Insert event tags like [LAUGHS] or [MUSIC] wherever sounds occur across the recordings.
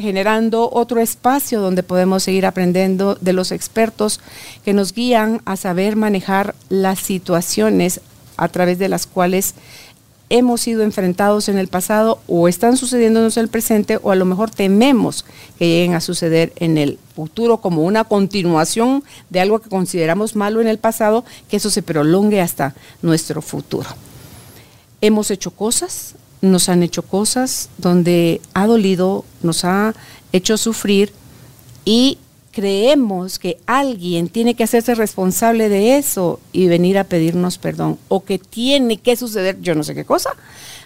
generando otro espacio donde podemos seguir aprendiendo de los expertos que nos guían a saber manejar las situaciones a través de las cuales hemos sido enfrentados en el pasado o están sucediéndonos en el presente o a lo mejor tememos que lleguen a suceder en el futuro como una continuación de algo que consideramos malo en el pasado, que eso se prolongue hasta nuestro futuro. Hemos hecho cosas, nos han hecho cosas donde ha dolido, nos ha hecho sufrir y creemos que alguien tiene que hacerse responsable de eso y venir a pedirnos perdón o que tiene que suceder yo no sé qué cosa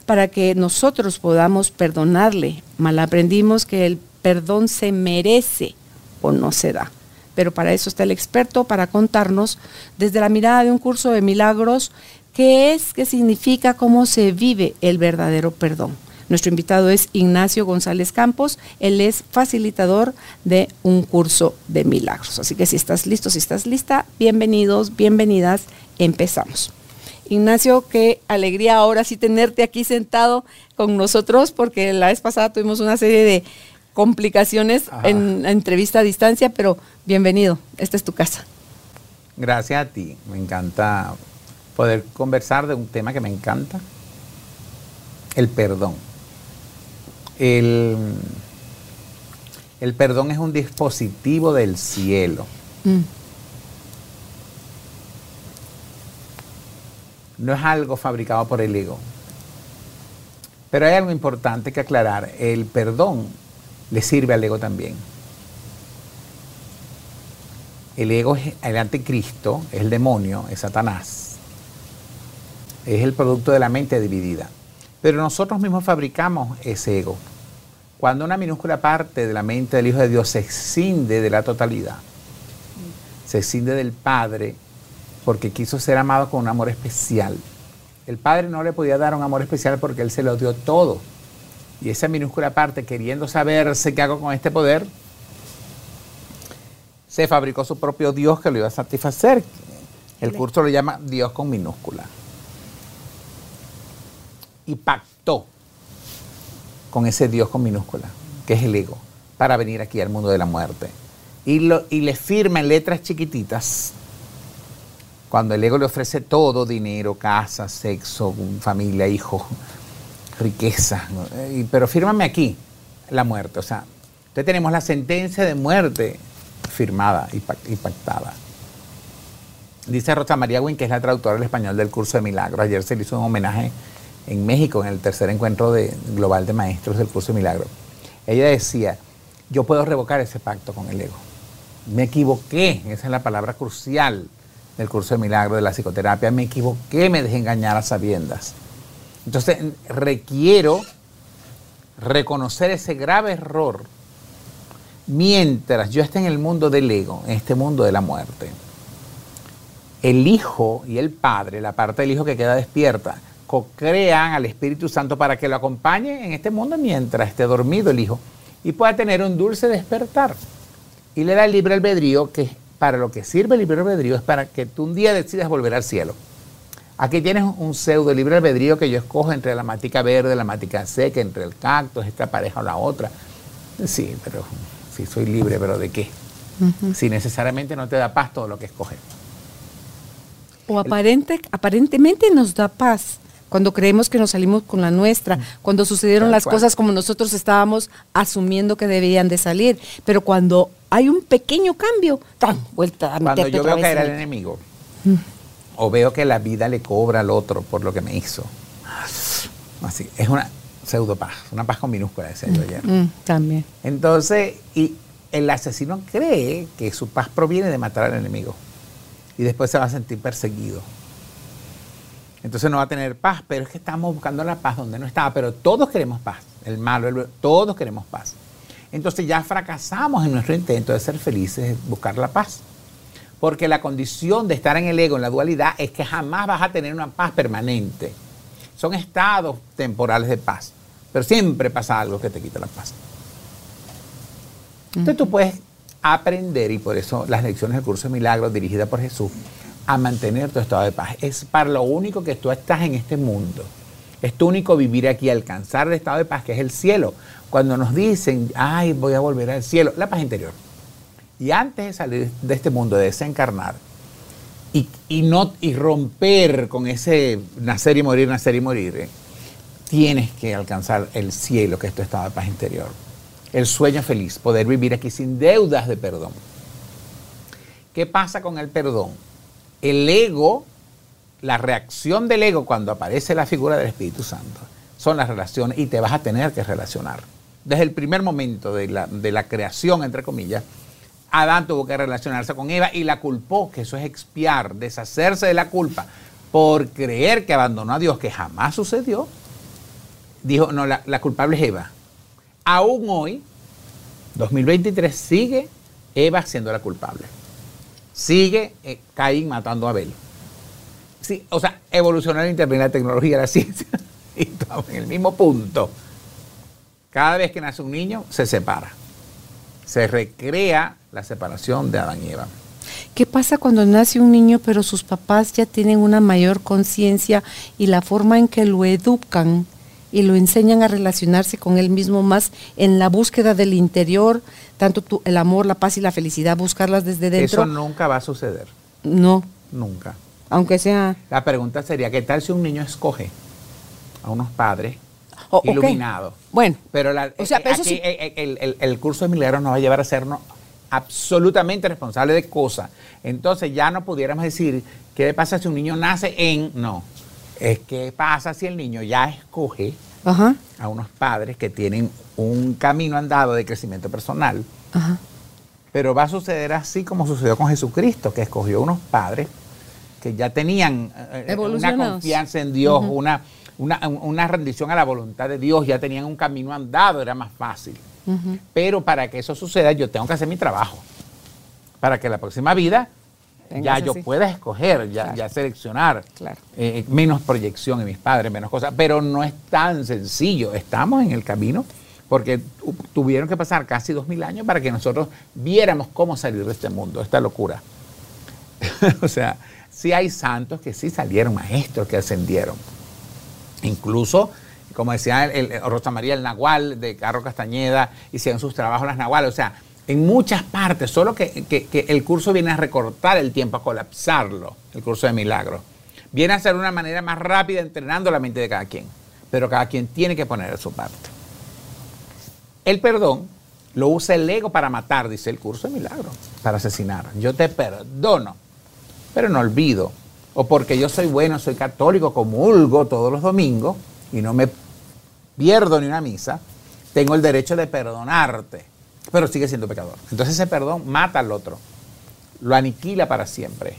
para que nosotros podamos perdonarle. Mal aprendimos que el perdón se merece o no se da. Pero para eso está el experto, para contarnos desde la mirada de un curso de milagros qué es, qué significa, cómo se vive el verdadero perdón. Nuestro invitado es Ignacio González Campos. Él es facilitador de un curso de milagros. Así que si estás listo, si estás lista, bienvenidos, bienvenidas. Empezamos. Ignacio, qué alegría ahora sí tenerte aquí sentado con nosotros, porque la vez pasada tuvimos una serie de complicaciones en la entrevista a distancia, pero bienvenido, esta es tu casa. Gracias a ti, me encanta poder conversar de un tema que me encanta, el perdón. El, el perdón es un dispositivo del cielo. Mm. No es algo fabricado por el ego. Pero hay algo importante que aclarar. El perdón le sirve al ego también. El ego es el anticristo, es el demonio, es Satanás. Es el producto de la mente dividida. Pero nosotros mismos fabricamos ese ego. Cuando una minúscula parte de la mente del Hijo de Dios se escinde de la totalidad, se escinde del Padre porque quiso ser amado con un amor especial. El Padre no le podía dar un amor especial porque Él se lo dio todo. Y esa minúscula parte, queriendo saberse qué hago con este poder, se fabricó su propio Dios que lo iba a satisfacer. El curso lo llama Dios con minúscula y pactó con ese Dios con minúscula, que es el ego, para venir aquí al mundo de la muerte. Y, lo, y le firma en letras chiquititas, cuando el ego le ofrece todo, dinero, casa, sexo, familia, hijos, riqueza, pero fírmame aquí la muerte. O sea, entonces tenemos la sentencia de muerte firmada y pactada. Dice Rosa María Wynn, que es la traductora del español del curso de milagros. Ayer se le hizo un homenaje en México, en el tercer encuentro de, global de maestros del curso de milagro. Ella decía, yo puedo revocar ese pacto con el ego. Me equivoqué, esa es la palabra crucial del curso de milagro, de la psicoterapia, me equivoqué, me dejé engañar a sabiendas. Entonces requiero reconocer ese grave error mientras yo esté en el mundo del ego, en este mundo de la muerte. El hijo y el padre, la parte del hijo que queda despierta, crean al Espíritu Santo para que lo acompañe en este mundo mientras esté dormido el Hijo y pueda tener un dulce despertar. Y le da el libre albedrío, que para lo que sirve el libre albedrío es para que tú un día decidas volver al cielo. Aquí tienes un pseudo libre albedrío que yo escojo entre la matica verde, la matica seca, entre el cactus, esta pareja o la otra. Sí, pero sí soy libre, pero ¿de qué? Si necesariamente no te da paz todo lo que escoges. O aparente, aparentemente nos da paz, cuando creemos que nos salimos con la nuestra, cuando sucedieron las cosas como nosotros estábamos asumiendo que debían de salir. Pero cuando hay un pequeño cambio, ¡tan! vuelta a Cuando yo otra veo caer al el- enemigo, o veo que la vida le cobra al otro por lo que me hizo, así, es una pseudo paz, una paz con minúscula, decía yo ayer. Mm, también. Entonces, y el asesino cree que su paz proviene de matar al enemigo. Y después se va a sentir perseguido. Entonces no va a tener paz, pero es que estamos buscando la paz donde no estaba. Pero todos queremos paz. El malo, el todos queremos paz. Entonces ya fracasamos en nuestro intento de ser felices, de buscar la paz. Porque la condición de estar en el ego, en la dualidad, es que jamás vas a tener una paz permanente. Son estados temporales de paz. Pero siempre pasa algo que te quita la paz. Entonces tú puedes aprender, y por eso las lecciones del curso de milagros dirigida por Jesús, a mantener tu estado de paz. Es para lo único que tú estás en este mundo. Es tu único vivir aquí, alcanzar el estado de paz, que es el cielo. Cuando nos dicen, ay, voy a volver al cielo, la paz interior. Y antes de salir de este mundo, de desencarnar, y, y no, y romper con ese nacer y morir, nacer y morir, eh, tienes que alcanzar el cielo, que es tu estado de paz interior. El sueño feliz, poder vivir aquí sin deudas de perdón. ¿Qué pasa con el perdón? El ego, la reacción del ego cuando aparece la figura del Espíritu Santo, son las relaciones y te vas a tener que relacionar. Desde el primer momento de la, de la creación, entre comillas, Adán tuvo que relacionarse con Eva y la culpó, que eso es expiar, deshacerse de la culpa, por creer que abandonó a Dios, que jamás sucedió. Dijo, no, la, la culpable es Eva. Aún hoy, 2023, sigue Eva siendo la culpable. Sigue eh, matando a Abel. Sí, o sea, evolucionó el internet, la tecnología, la [LAUGHS] ciencia, y estamos en el mismo punto. Cada vez que nace un niño, se separa. Se recrea la separación de Adán y Eva. ¿Qué pasa cuando nace un niño pero sus papás ya tienen una mayor conciencia y la forma en que lo educan y lo enseñan a relacionarse con él mismo más en la búsqueda del interior, tanto tu- el amor, la paz y la felicidad, buscarlas desde dentro? Eso nunca va a suceder. no, Nunca. aunque sea... La pregunta sería, ¿qué tal si un niño escoge a unos padres Oh, iluminados? Bueno, Pero la- o sea, eh, pero eso aquí, sí- el, el- el curso de milagros nos va a llevar a sernos absolutamente responsables de cosas. Entonces ya no pudiéramos decir, ¿qué pasa si un niño nace en...? No. Es que pasa si el niño ya escoge Ajá, a unos padres que tienen un camino andado de crecimiento personal, ajá. pero va a suceder así como sucedió con Jesucristo, que escogió unos padres que ya tenían eh, una Evolucionados. confianza en Dios, una, una, una rendición a la voluntad de Dios, ya tenían un camino andado, era más fácil. Pero para que eso suceda, yo tengo que hacer mi trabajo. Para que la próxima vida ya yo pueda escoger, ya, Claro. ya seleccionar. Claro. Eh, menos proyección en mis padres, menos cosas. Pero no es tan sencillo. Estamos en el camino porque tu- tuvieron que pasar casi dos mil años para que nosotros viéramos cómo salir de este mundo, esta locura. [LAUGHS] o sea, sí hay santos que sí salieron, maestros que ascendieron. Incluso, como decía el, el- Rosa María el Nahual de Carlos Castañeda, hicieron sus trabajos las Nahuales. O sea, en muchas partes, solo que, el curso viene a recortar el tiempo, a colapsarlo, el curso de milagros. Viene a ser una manera más rápida entrenando la mente de cada quien. Pero cada quien tiene que poner su parte. El perdón lo usa el ego para matar, dice el curso de milagros, para asesinar. Yo te perdono, pero no olvido. O porque yo soy bueno, soy católico, comulgo todos los domingos y no me pierdo ni una misa, tengo el derecho de perdonarte, pero sigue siendo pecador. Entonces ese perdón mata al otro, lo aniquila para siempre.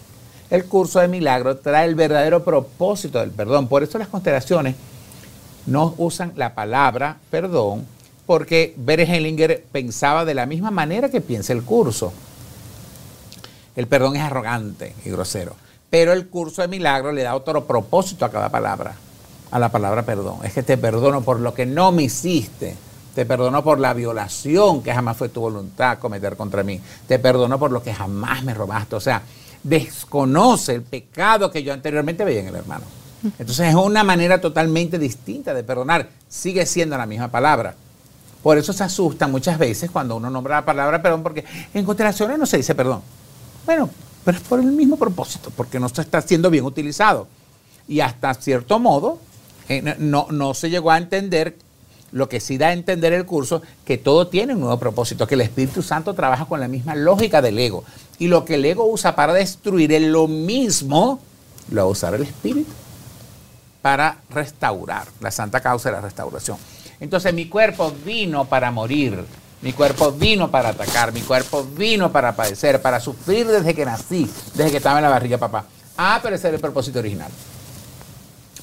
El curso de milagros trae el verdadero propósito del perdón. Por eso las constelaciones no usan la palabra perdón, porque Bert Hellinger pensaba de la misma manera que piensa el curso. El perdón es arrogante y grosero, pero el curso de milagros le da otro propósito a cada palabra, a la palabra perdón. Es que te perdono por lo que no me hiciste. Te perdono por la violación que jamás fue tu voluntad cometer contra mí. Te perdono por lo que jamás me robaste. O sea, desconoce el pecado que yo anteriormente veía en el hermano. Entonces es una manera totalmente distinta de perdonar. Sigue siendo la misma palabra. Por eso se asustan muchas veces cuando uno nombra la palabra perdón, porque en constelaciones no se dice perdón. Bueno, pero es por el mismo propósito, porque no se está siendo bien utilizado. Y hasta cierto modo, Eh, no, no se llegó a entender lo que sí da a entender el curso, que todo tiene un nuevo propósito, que el Espíritu Santo trabaja con la misma lógica del ego. Y lo que el ego usa para destruir es lo mismo, lo va a usar el Espíritu para restaurar, la santa causa de la restauración. Entonces mi cuerpo vino para morir, mi cuerpo vino para atacar, mi cuerpo vino para padecer, para sufrir desde que nací, desde que estaba en la barriga papá. Ah, pero el propósito original.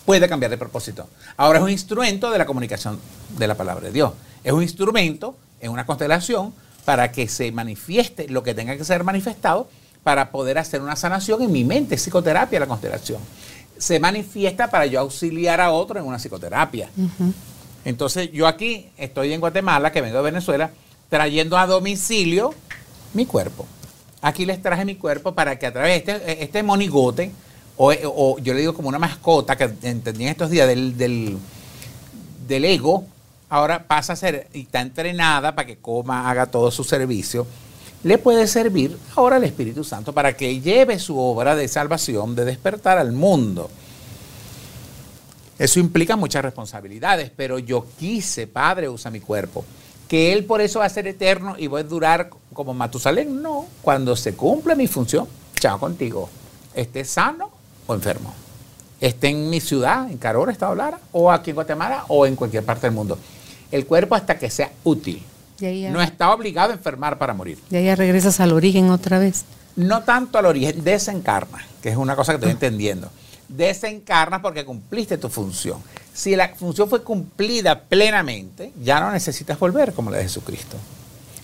Puede cambiar de propósito. Ahora es un instrumento de la comunicación de la palabra de Dios. Es un instrumento en una constelación para que se manifieste lo que tenga que ser manifestado para poder hacer una sanación en mi mente, psicoterapia la constelación. Se manifiesta para yo auxiliar a otro en una psicoterapia. Entonces yo aquí estoy en Guatemala, que vengo de Venezuela, trayendo a domicilio mi cuerpo. Aquí les traje mi cuerpo para que a través de este, este monigote, o, yo le digo como una mascota que entendí en estos días del, del, del ego, ahora pasa a ser y está entrenada para que coma, haga todo su servicio, le puede servir ahora al Espíritu Santo para que lleve su obra de salvación, de despertar al mundo. Eso implica muchas responsabilidades, pero yo quise, Padre, usa mi cuerpo. Que Él por eso va a ser eterno y voy a durar como Matusalén. No, cuando se cumpla mi función, chao contigo. Esté sano o enfermo. Esté en mi ciudad, en Carora, Estado Lara, o aquí en Guatemala, o en cualquier parte del mundo. El cuerpo hasta que sea útil. Ya, No está obligado a enfermar para morir. y ahí ya regresas al origen otra vez. No tanto al origen, desencarna, que es una cosa que estoy entendiendo. Desencarna porque cumpliste tu función. Si la función fue cumplida plenamente, ya no necesitas volver como la de Jesucristo.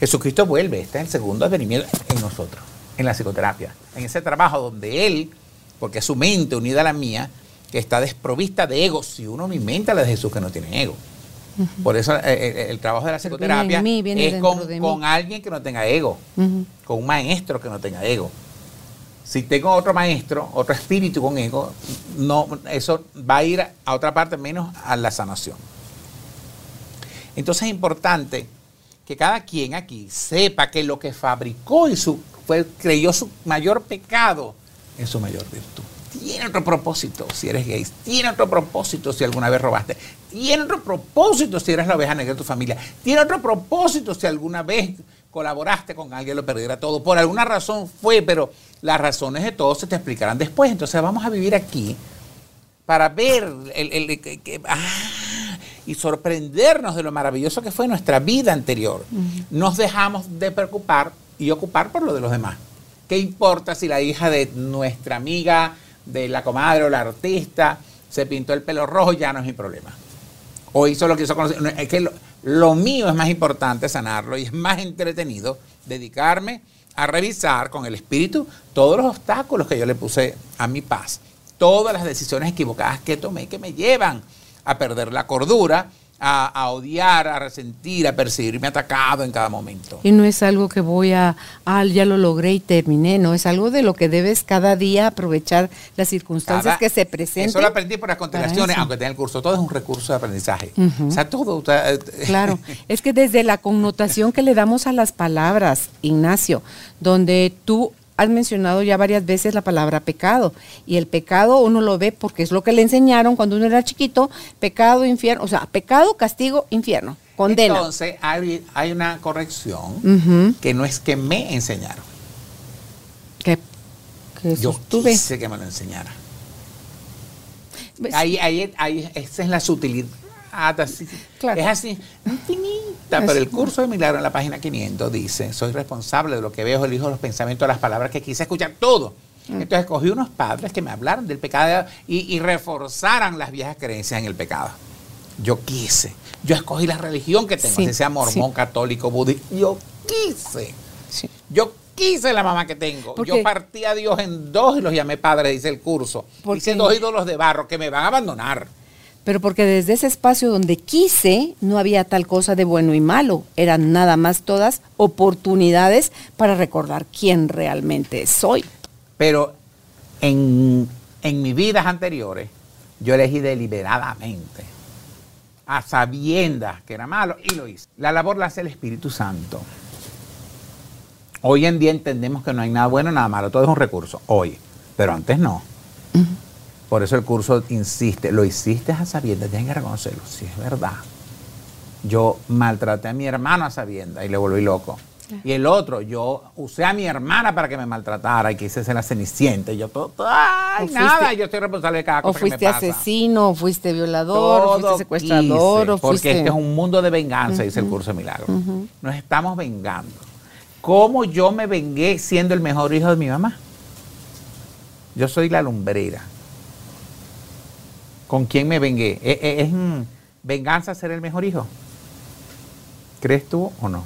Jesucristo vuelve, este es el segundo advenimiento en nosotros, en la psicoterapia, en ese trabajo donde Él, porque es su mente unida a la mía, que está desprovista de ego. Si uno mi mente a la de Jesús que no tiene ego. Por eso eh, eh, el, trabajo de la viene psicoterapia mí, viene es con, de mí. con alguien que no tenga ego con un maestro que no tenga ego. Si tengo otro maestro, otro espíritu con ego, no, eso va a ir a otra parte menos a la sanación. Entonces es importante que cada quien aquí sepa que lo que fabricó y su, fue, creyó su mayor pecado es su mayor virtud. Tiene otro propósito si eres gay, tiene otro propósito si alguna vez robaste, tiene otro propósito si eres la oveja negra de tu familia, tiene otro propósito si alguna vez colaboraste con alguien lo perdiera todo. Por alguna razón fue, pero las razones de todo se te explicarán después. Entonces vamos a vivir aquí para ver el- el- ah, y sorprendernos de lo maravilloso que fue nuestra vida anterior. Nos dejamos de preocupar y ocupar por lo de los demás. ¿Qué importa si la hija de nuestra amiga, de la comadre o la artista, se pintó el pelo rojo? Ya no es mi problema. O hizo lo que hizo con los- no, Es que lo, lo mío es más importante sanarlo y es más entretenido dedicarme a revisar con el espíritu todos los obstáculos que yo le puse a mi paz. Todas las decisiones equivocadas que tomé que me llevan a perder la cordura, a, a odiar, a resentir, a percibirme atacado en cada momento. Y no es algo que voy a, ah, ya lo logré y terminé, no, es algo de lo que debes cada día aprovechar las circunstancias Cada- que se presenten. Eso lo aprendí por las constelaciones, aunque tenga el curso. Todo es un recurso de aprendizaje. O sea, todo. eh, Claro, [LAUGHS] es que desde la connotación que le damos a las palabras, Ignacio, donde tú has mencionado ya varias veces la palabra pecado, y el pecado uno lo ve porque es lo que le enseñaron cuando uno era chiquito, pecado, infierno, o sea, pecado, castigo, infierno, condena. Entonces, hay, hay una corrección que no es que me enseñaron. que, que Yo sostuve. quise que me lo enseñara. Pues, Ahí, ahí, ahí, esa es la sutilidad. Así. Claro. Es así, infinita. Pero el curso de milagro en la página 500 dice, soy responsable de lo que veo, elijo los pensamientos, las palabras que quise escuchar, todo. Mm. Entonces escogí unos padres que me hablaran del pecado y, y reforzaran las viejas creencias en el pecado. Yo quise. Yo escogí la religión que tengo, Sí, si sea mormón, sí. católico, budista. Yo quise. sí. Yo quise la mamá que tengo. Porque- Yo partí a Dios en dos y los llamé padres, dice el curso. Porque- Hice dos ídolos de barro que me van a abandonar. Pero porque desde ese espacio donde quise, no había tal cosa de bueno y malo. Eran nada más todas oportunidades para recordar quién realmente soy. Pero en, en mis vidas anteriores, yo elegí deliberadamente, a sabiendas que era malo, y lo hice. La labor la hace el Espíritu Santo. Hoy en día entendemos que no hay nada bueno, nada malo, todo es un recurso, hoy. Pero antes no. Por eso el curso insiste, lo hiciste a sabiendas, tienen que reconocerlo, sí, es verdad. Yo maltraté a mi hermano a sabiendas y le volví loco. Y el otro, yo usé a mi hermana para que me maltratara y quise ser la cenicienta. Y yo todo, ay, fuiste- nada, yo estoy responsable de cada O cosa que me fuiste pasa. asesino, o fuiste violador, o fuiste secuestrador, quise, o porque fuiste... este es un mundo de venganza, dice el curso de milagros. Nos estamos vengando. ¿Cómo yo me vengué siendo el mejor hijo de mi mamá? Yo soy la lumbrera. ¿Con quién me vengué? ¿Es, es- es, venganza ser el mejor hijo? ¿Crees tú o no?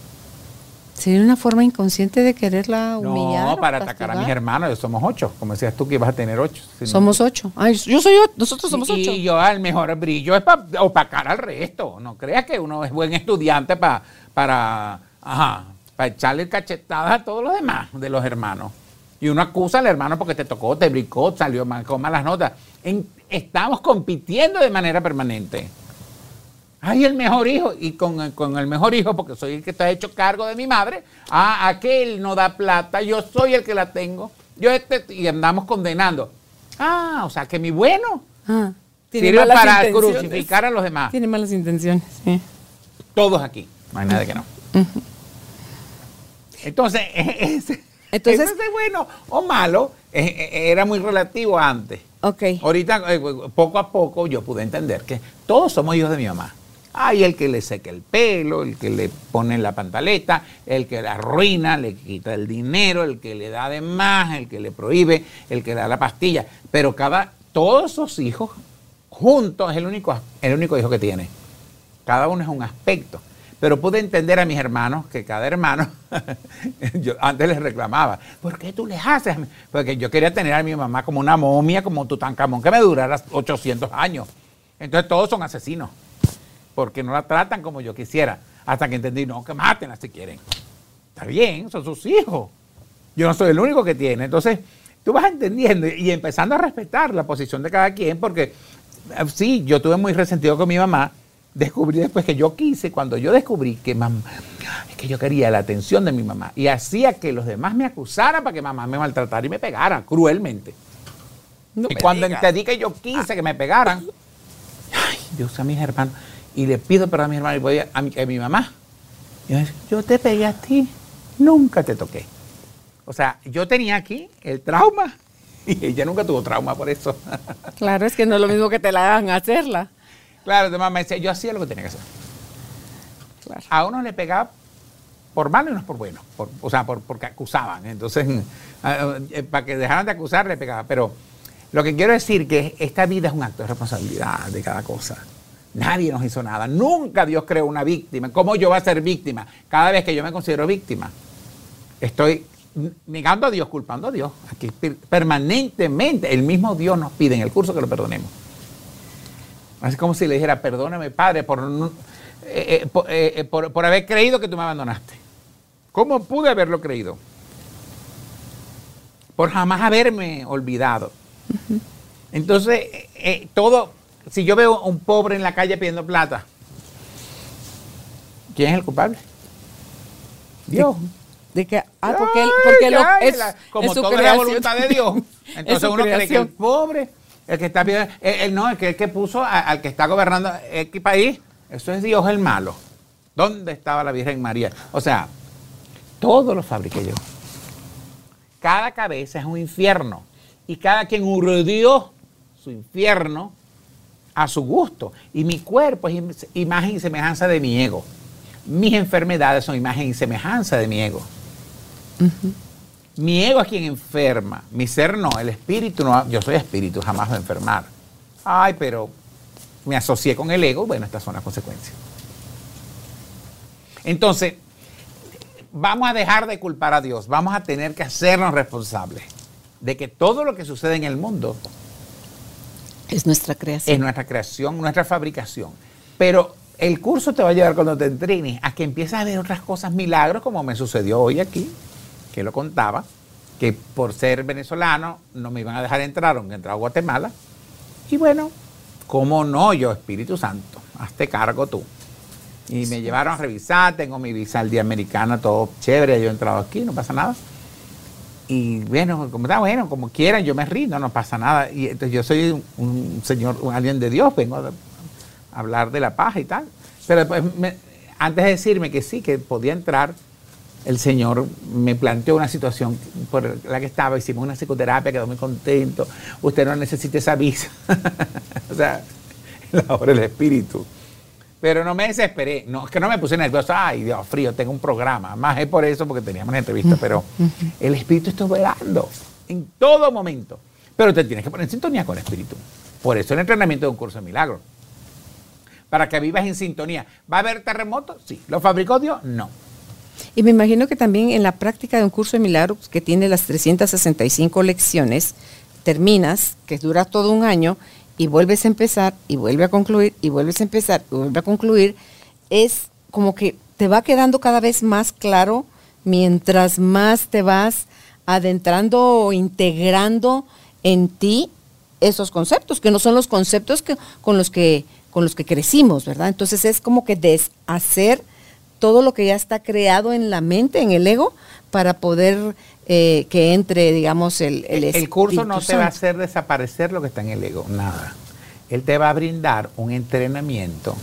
Sería una forma inconsciente de quererla humillar. No, para atacar a mis hermanos, yo somos ocho. Como decías tú que ibas a tener ocho. Si no- Somos ocho. Ay, yo soy ocho. Nosotros somos y, ocho. Y yo el mejor brillo es para opacar al resto. No creas que uno es buen estudiante pa- para, ajá, para echarle cachetadas a todos los demás de los hermanos. Y uno acusa al hermano porque te tocó, te brincó, salió mal, con malas notas. En- estamos compitiendo de manera permanente. Ay, el mejor hijo. Y con, el- con el mejor hijo, porque soy el que está hecho cargo de mi madre. Ah, aquel no da plata, yo soy el que la tengo. Yo este, y andamos condenando. Ah, o sea que mi bueno Ah, sirve malas para intenciones. crucificar a los demás. Tiene malas intenciones, sí. Todos aquí. No hay nadie que no. Entonces, [LAUGHS] ese, Entonces- ese bueno o malo era muy relativo antes. Ok. Ahorita, eh, poco a poco, yo pude entender que todos somos hijos de mi mamá. Hay el que le seca el pelo, el que le pone la pantaleta, el que la arruina, le quita el dinero, el que le da de más, el que le prohíbe, el que le da la pastilla. Pero cada, todos esos hijos juntos es el único, el único hijo que tiene. Cada uno es un aspecto. Pero pude entender a mis hermanos que cada hermano, [LAUGHS] antes les reclamaba, ¿por qué tú les haces? Porque yo quería tener a mi mamá como una momia, como Tutankamón, que me durara 800 años. Entonces todos son asesinos, porque no la tratan como yo quisiera. Hasta que entendí, no, que mátenla si quieren. Está bien, son sus hijos. Yo no soy el único que tiene. Entonces, tú vas entendiendo y empezando a respetar la posición de cada quien, porque eh, sí, yo tuve muy resentido con mi mamá. Descubrí después que yo quise, cuando yo descubrí que mamá, es que yo quería la atención de mi mamá y hacía que los demás me acusaran para que mamá me maltratara y me pegara cruelmente. No y cuando digas. entendí que yo quise que me pegaran, ay, yo usé a mis hermanos y le pido perdón a mis hermanos y voy a, a mi, a mi mamá. Y me dice, yo te pegué a ti, nunca te toqué. O sea, yo tenía aquí el trauma [LAUGHS] y ella nunca tuvo trauma por eso. Claro, es que no es lo mismo que te la hagan hacerla. Claro, además me decía, yo hacía lo que tenía que hacer. Claro. A unos le pegaba por malo y unos por bueno, por- o sea, por, porque acusaban. Entonces, [LAUGHS] ah, eh, para que dejaran de acusar, le pegaba. Pero lo que quiero decir que esta vida es un acto de responsabilidad de cada cosa. Nadie nos hizo nada. Nunca Dios creó una víctima. ¿Cómo yo voy a ser víctima? Cada vez que yo me considero víctima, estoy negando a Dios, culpando a Dios. Aquí per- permanentemente el mismo Dios nos pide en el curso que lo perdonemos. Es como si le dijera, perdóname, Padre, por, eh, eh, por, eh, por- por haber creído que tú me abandonaste. ¿Cómo pude haberlo creído? Por jamás haberme olvidado. Entonces, todo, si yo veo a un pobre en la calle pidiendo plata, ¿quién es el culpable? Dios. De que, ah, porque, él- porque Ay, lo, ay, es, la- como es su todo es la voluntad de Dios. [LAUGHS] Es Entonces uno cree que el pobre, el que está pidiendo, él, él no, el que, el que puso al que está gobernando X país, eso es Dios el malo. ¿Dónde estaba la Virgen María? O sea, todo lo fabriqué yo. Cada cabeza es un infierno y cada quien urdió su infierno a su gusto. Y mi cuerpo es im- imagen y semejanza de mi ego. Mis enfermedades son imagen y semejanza de mi ego. Mi ego es quien enferma, mi ser no, el espíritu no, yo soy espíritu, jamás va a enfermar. Ay, pero me asocié con el ego, bueno, estas son las consecuencias. Entonces, vamos a dejar de culpar a Dios, vamos a tener que hacernos responsables de que todo lo que sucede en el mundo Es nuestra creación. es nuestra creación, nuestra fabricación. Pero el curso te va a llevar cuando te entrenes a que empieces a ver otras cosas, milagros, como me sucedió hoy aquí, que lo contaba, que por ser venezolano no me iban a dejar entrar, aunque entraba a Guatemala. Y bueno, ¿cómo no? Yo, Espíritu Santo, hazte cargo tú. Y me llevaron a revisar, tengo mi visa al día americana, todo chévere, yo he entrado aquí, no pasa nada. y bueno, como está bueno, como quieran, yo me rindo, no pasa nada. Y entonces yo soy un, un señor, un alguien de Dios, vengo a, a hablar de la paz y tal. Pero después, me- antes de decirme que sí, que podía entrar, el Señor me planteó una situación por la que estaba, hicimos una psicoterapia, quedó muy contento, usted no necesita esa visa. [LAUGHS] o sea, [LAUGHS] la obra del Espíritu. Pero no me desesperé, no, es que no me puse nervioso, ay Dios frío, tengo un programa, más es por eso porque teníamos una entrevista, pero el Espíritu está operando en todo momento. Pero te tienes que poner en sintonía con el Espíritu. Por eso el entrenamiento de un curso de milagros. Para que vivas en sintonía. ¿Va a haber terremotos? Sí. ¿Lo fabricó Dios? No. Y me imagino que también en la práctica de un curso de milagros que tiene las 365 lecciones, terminas, que dura todo un año, y vuelves a empezar, y vuelve a concluir, y vuelves a empezar, y vuelve a concluir, es como que te va quedando cada vez más claro mientras más te vas adentrando o integrando en ti esos conceptos, que no son los conceptos que, con, los que, con los que crecimos, ¿verdad? Entonces es como que deshacer todo lo que ya está creado en la mente, en el ego, para poder eh, que entre, digamos, el el, El, curso no te va a hacer desaparecer lo que está en el ego, nada. Él te va a brindar un entrenamiento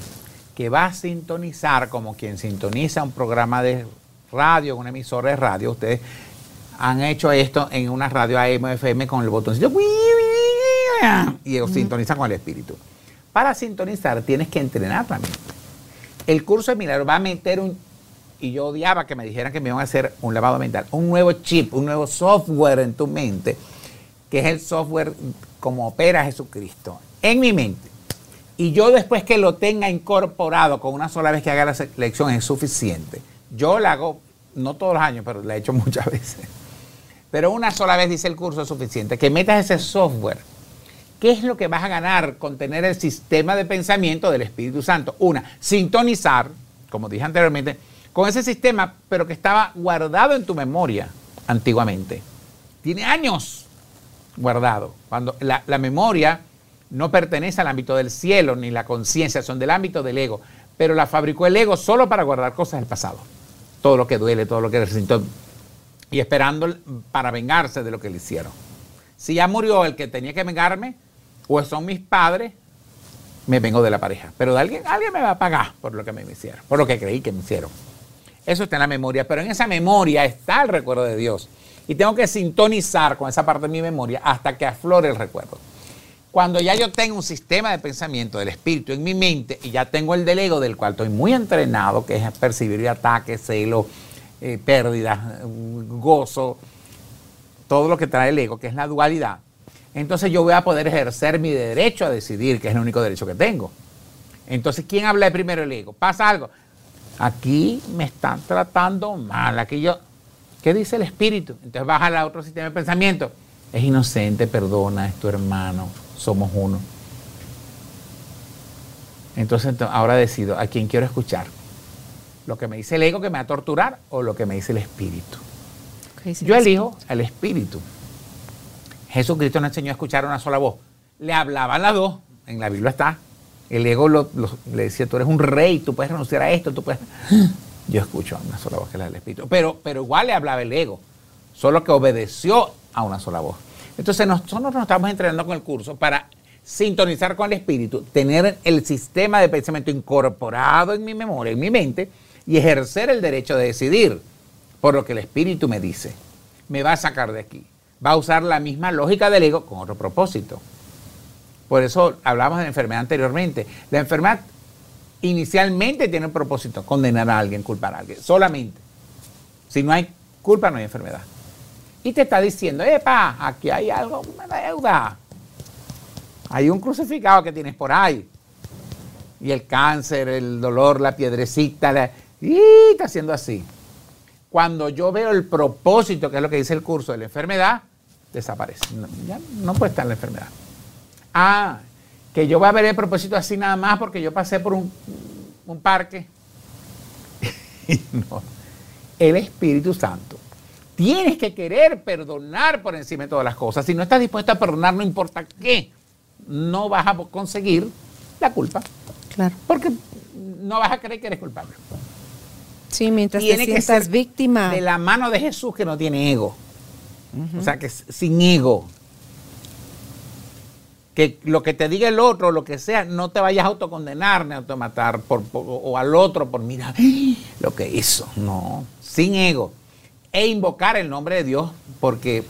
que va a sintonizar como quien sintoniza un programa de radio, una emisora de radio. Ustedes han hecho esto en una radio AM o FM con el botoncito y ellos sintonizan con el espíritu. Para sintonizar tienes que entrenar mente. El curso de milagro va a meter un, y yo odiaba que me dijeran que me iban a hacer un lavado mental, un nuevo chip, un nuevo software en tu mente, que es el software como opera Jesucristo, en mi mente. Y yo después que lo tenga incorporado con una sola vez que haga la lección es suficiente. Yo la hago, no todos los años, pero la he hecho [LAUGHS] muchas veces. Pero una sola vez dice el curso es suficiente. Que metas ese software. ¿Qué es lo que vas a ganar con tener el sistema de pensamiento del Espíritu Santo? Una, sintonizar, como dije anteriormente, con ese sistema, pero que estaba guardado en tu memoria antiguamente. Tiene años guardado. Cuando la, la memoria no pertenece al ámbito del cielo ni la conciencia, son del ámbito del ego. Pero la fabricó el ego solo para guardar cosas del pasado. Todo lo que duele, todo lo que resintió. Y esperando para vengarse de lo que le hicieron. Si ya murió el que tenía que vengarme, o son mis padres, me vengo de la pareja. Pero de alguien, alguien me va a pagar por lo que me hicieron, por lo que creí que me hicieron. Eso está en la memoria, pero en esa memoria está el recuerdo de Dios. Y tengo que sintonizar con esa parte de mi memoria hasta que aflore el recuerdo. Cuando ya yo tengo un sistema de pensamiento del espíritu en mi mente y ya tengo el del ego, del cual estoy muy entrenado, que es percibir ataques, celos, eh, pérdidas, eh, gozo, todo lo que trae el ego, que es la dualidad, entonces yo voy a poder ejercer mi derecho a decidir, que es el único derecho que tengo. Entonces, ¿quién habla de primero el ego? Pasa algo. Aquí me están tratando mal, aquí yo... ¿Qué dice el espíritu? Entonces baja al otro sistema de pensamiento. Es inocente, perdona, es tu hermano, somos uno. Entonces ento- ahora decido a quién quiero escuchar. Lo que me dice el ego que me va a torturar o lo que me dice el espíritu. Yo elijo al espíritu. Jesucristo nos enseñó a escuchar una sola voz. Le hablaban las dos, en la Biblia está. El ego lo- lo- le decía, tú eres un rey, tú puedes renunciar a esto, tú puedes... [GASPS] Yo escucho a una sola voz que es la del espíritu. Pero, pero igual le hablaba el ego, solo que obedeció a una sola voz. Entonces nosotros nos estamos entrenando con el curso para sintonizar con el espíritu, tener el sistema de pensamiento incorporado en mi memoria, en mi mente, y ejercer el derecho de decidir por lo que el espíritu me dice. Me va a sacar de aquí. Va a usar la misma lógica del ego con otro propósito. Por eso hablamos de la enfermedad anteriormente. La enfermedad inicialmente tiene un propósito, condenar a alguien, culpar a alguien, solamente. Si no hay culpa, no hay enfermedad. Y te está diciendo, epa, aquí hay algo, una deuda. Hay un crucificado que tienes por ahí. Y el cáncer, el dolor, la piedrecita, la- y está haciendo así. Cuando yo veo el propósito, que es lo que dice el curso de la enfermedad, desaparece. No, ya no puede estar en la enfermedad. Ah, que yo voy a ver el propósito así nada más porque yo pasé por un, un parque. [LAUGHS] no. El Espíritu Santo. Tienes que querer perdonar por encima de todas las cosas. Si no estás dispuesto a perdonar, no importa qué, no vas a conseguir la culpa. Claro. Porque no vas a creer que eres culpable. Sí, mientras Tiene te que ser víctima. de la mano de Jesús que no tiene ego. O sea, que sin ego. Que lo que te diga el otro, lo que sea, no te vayas a autocondenar ni a automatar por, por- o al otro por mira [GASPS] lo que hizo. No, sin ego. E invocar el nombre de Dios porque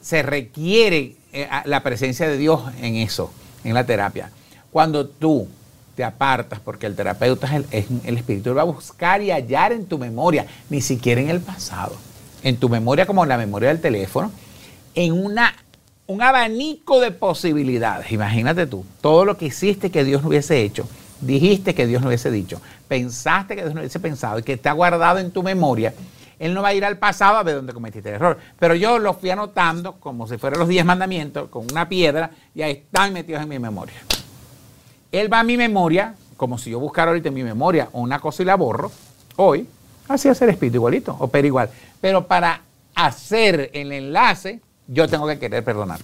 se requiere eh, la presencia de Dios en eso, en la terapia. Cuando tú te apartas, porque el terapeuta el, es el espíritu, él va a buscar y hallar en tu memoria, ni siquiera en el pasado, en tu memoria como en la memoria del teléfono, en una, un abanico de posibilidades. Imagínate tú, todo lo que hiciste que Dios no hubiese hecho, dijiste que Dios no hubiese dicho, pensaste que Dios no hubiese pensado y que está guardado en tu memoria. Él no va a ir al pasado a ver dónde cometiste el error. Pero yo lo fui anotando como si fueran los diez mandamientos, con una piedra, y ahí están metidos en mi memoria. Él va a mi memoria, como si yo buscara ahorita en mi memoria una cosa y la borro, hoy, así hace el espíritu igualito, opera igual. Pero para hacer el enlace, yo tengo que querer perdonar.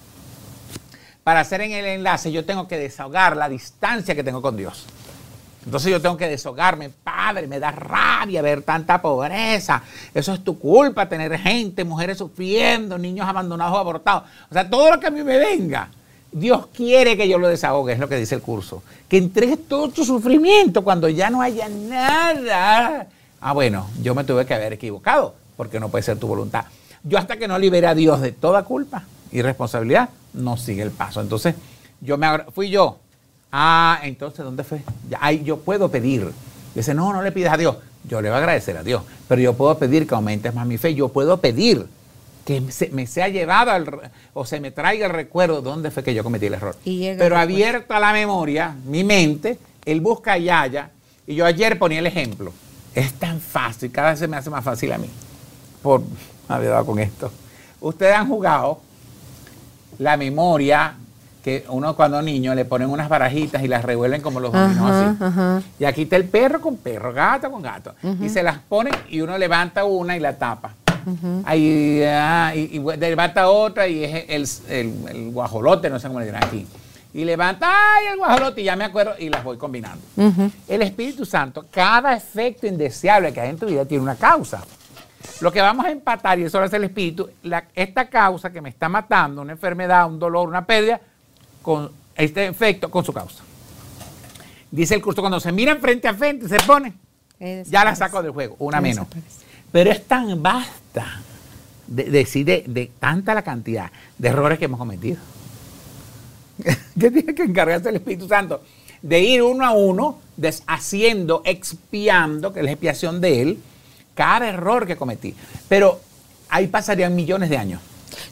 Para hacer en el enlace, yo tengo que desahogar la distancia que tengo con Dios. Entonces yo tengo que desahogarme, padre, me da rabia ver tanta pobreza. Eso es tu culpa, tener gente, mujeres sufriendo, niños abandonados o abortados. O sea, todo lo que a mí me venga, Dios quiere que yo lo desahogue, es lo que dice el curso. Que entregues todo tu sufrimiento cuando ya no haya nada. Ah, bueno, yo me tuve que haber equivocado, porque no puede ser tu voluntad. Yo hasta que no libere a Dios de toda culpa y responsabilidad, no sigue el paso. Entonces, yo me fui yo. Ah, entonces, ¿dónde fue? Ahí yo puedo pedir. Dice, no, no le pidas a Dios. Yo le voy a agradecer a Dios, pero yo puedo pedir que aumentes más mi fe. Yo puedo pedir que me sea llevado al re- o se me traiga el recuerdo de dónde fue que yo cometí el error. Y el Pero abierta la memoria, mi mente, él busca y halla. Y yo ayer ponía el ejemplo. Es tan fácil, cada vez se me hace más fácil a mí. Por haber dado con esto. Ustedes han jugado la memoria que uno cuando niño le ponen unas barajitas y las revuelven como los dominos así. ajá. Y aquí está el perro con perro, gato con gato. Y se las ponen y uno levanta una y la tapa. Ahí, ah, y, y levanta otra y es el, el- el guajolote, no sé cómo le dirán aquí. Y levanta, ay, el guajolote, y ya me acuerdo, y las voy combinando. El Espíritu Santo, cada efecto indeseable que hay en tu vida tiene una causa. Lo que vamos a empatar, y eso lo hace el Espíritu, la- esta causa que me está matando, una enfermedad, un dolor, una pérdida, con este efecto, con su causa. Dice el curso, cuando se miran frente a frente, se pone, ya la saco del juego, una menos. Pero es tan basta de, decir de, de tanta la cantidad de errores que hemos cometido. [LAUGHS] que tiene que encargarse el Espíritu Santo de ir uno a uno, deshaciendo, expiando, que es la expiación de Él, cada error que cometí. Pero ahí pasarían millones de años.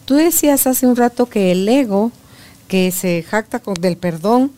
Tú decías hace un rato que el ego que se jacta del perdón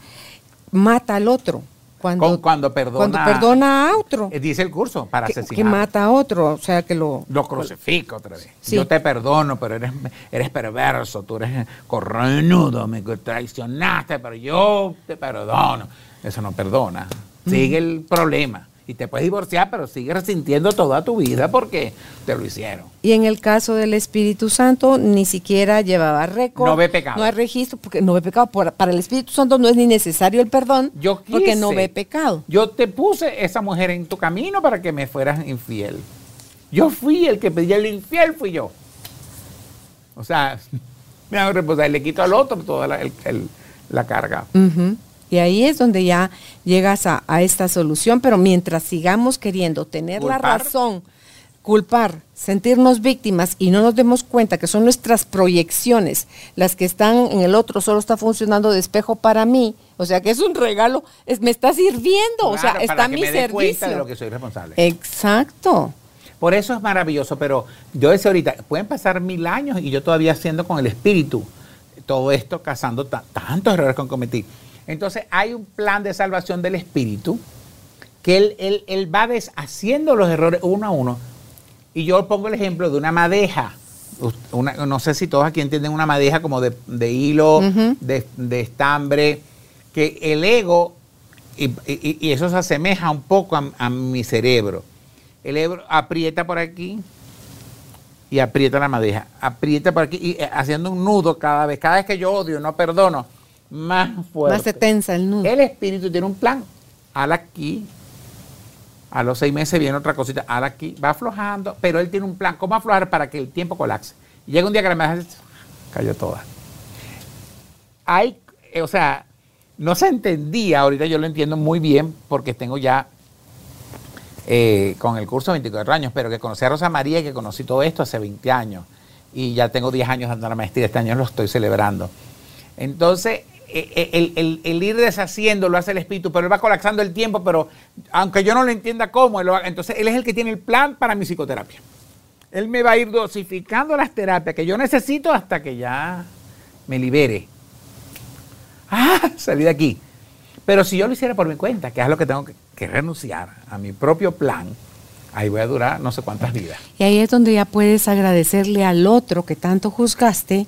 mata al otro. Cuando, Con- cuando perdona- cuando perdona a otro. Eh, Dice el curso, para que, asesinar. que mata a otro. O sea, que lo. Lo crucifico otra vez. Sí. Yo te perdono, pero eres, eres perverso, tú eres correnudo, me traicionaste, pero yo te perdono. Eso no perdona. Sigue el problema. Y te puedes divorciar, pero sigues resintiendo toda tu vida porque te lo hicieron. Y en el caso del Espíritu Santo, ni siquiera llevaba récord. No ve pecado. No hay registro, porque no ve pecado. Para el Espíritu Santo no es ni necesario el perdón, Yo porque no quise. ve pecado. Yo te puse esa mujer en tu camino para que me fueras infiel. Yo fui el que pedía el infiel, fui yo. O sea, [LAUGHS] me hago responsable, le quito al otro toda la, el- el- la carga. Ujú. Y ahí es donde ya llegas a, a esta solución, pero mientras sigamos queriendo tener la razón, culpar, sentirnos víctimas y no nos demos cuenta que son nuestras proyecciones las que están en el otro, solo está funcionando de espejo para mí, o sea que es un regalo, es, me está sirviendo, o sea, está para a que mi me dé cuenta servicio. de lo que soy responsable. Exacto. Por eso es maravilloso, pero yo decía ahorita, pueden pasar mil años y yo todavía haciendo con el espíritu todo esto, cazando ta- tantos errores que cometí. Entonces hay un plan de salvación del espíritu que él, él- él va deshaciendo los errores uno a uno. Y yo pongo el ejemplo de una madeja. Una- no sé si todos aquí entienden una madeja como de, de hilo, de, de estambre, que el ego, y, y- y eso se asemeja un poco a, a mi cerebro. El ego aprieta por aquí y aprieta la madeja. Aprieta por aquí y eh, haciendo un nudo cada vez. Cada vez que yo odio, no perdono, más fuerte. Más se tensa el nudo. El espíritu tiene un plan. Al aquí. A los seis meses viene otra cosita. Al aquí. Va aflojando, pero él tiene un plan. ¿Cómo aflojar para que el tiempo colapse? Y llega un día que la medalla cayó toda. Hay, eh, o sea, no se entendía, ahorita yo lo entiendo muy bien porque tengo ya eh, con el curso 24 años, pero que conocí a Rosa María y que conocí todo esto hace 20 años. Y ya tengo 10 años dando la maestría, este año lo estoy celebrando. Entonces, eh, el, el, ir deshaciendo lo hace el espíritu, pero él va colapsando el tiempo, pero aunque yo no lo entienda cómo, entonces él es el que tiene el plan para mi psicoterapia. Él me va a ir dosificando las terapias que yo necesito hasta que ya me libere. Ah, salí de aquí. Pero si yo lo hiciera por mi cuenta, que es lo que tengo que, que renunciar a mi propio plan, ahí voy a durar no sé cuántas vidas. Y ahí es donde ya puedes agradecerle al otro que tanto juzgaste,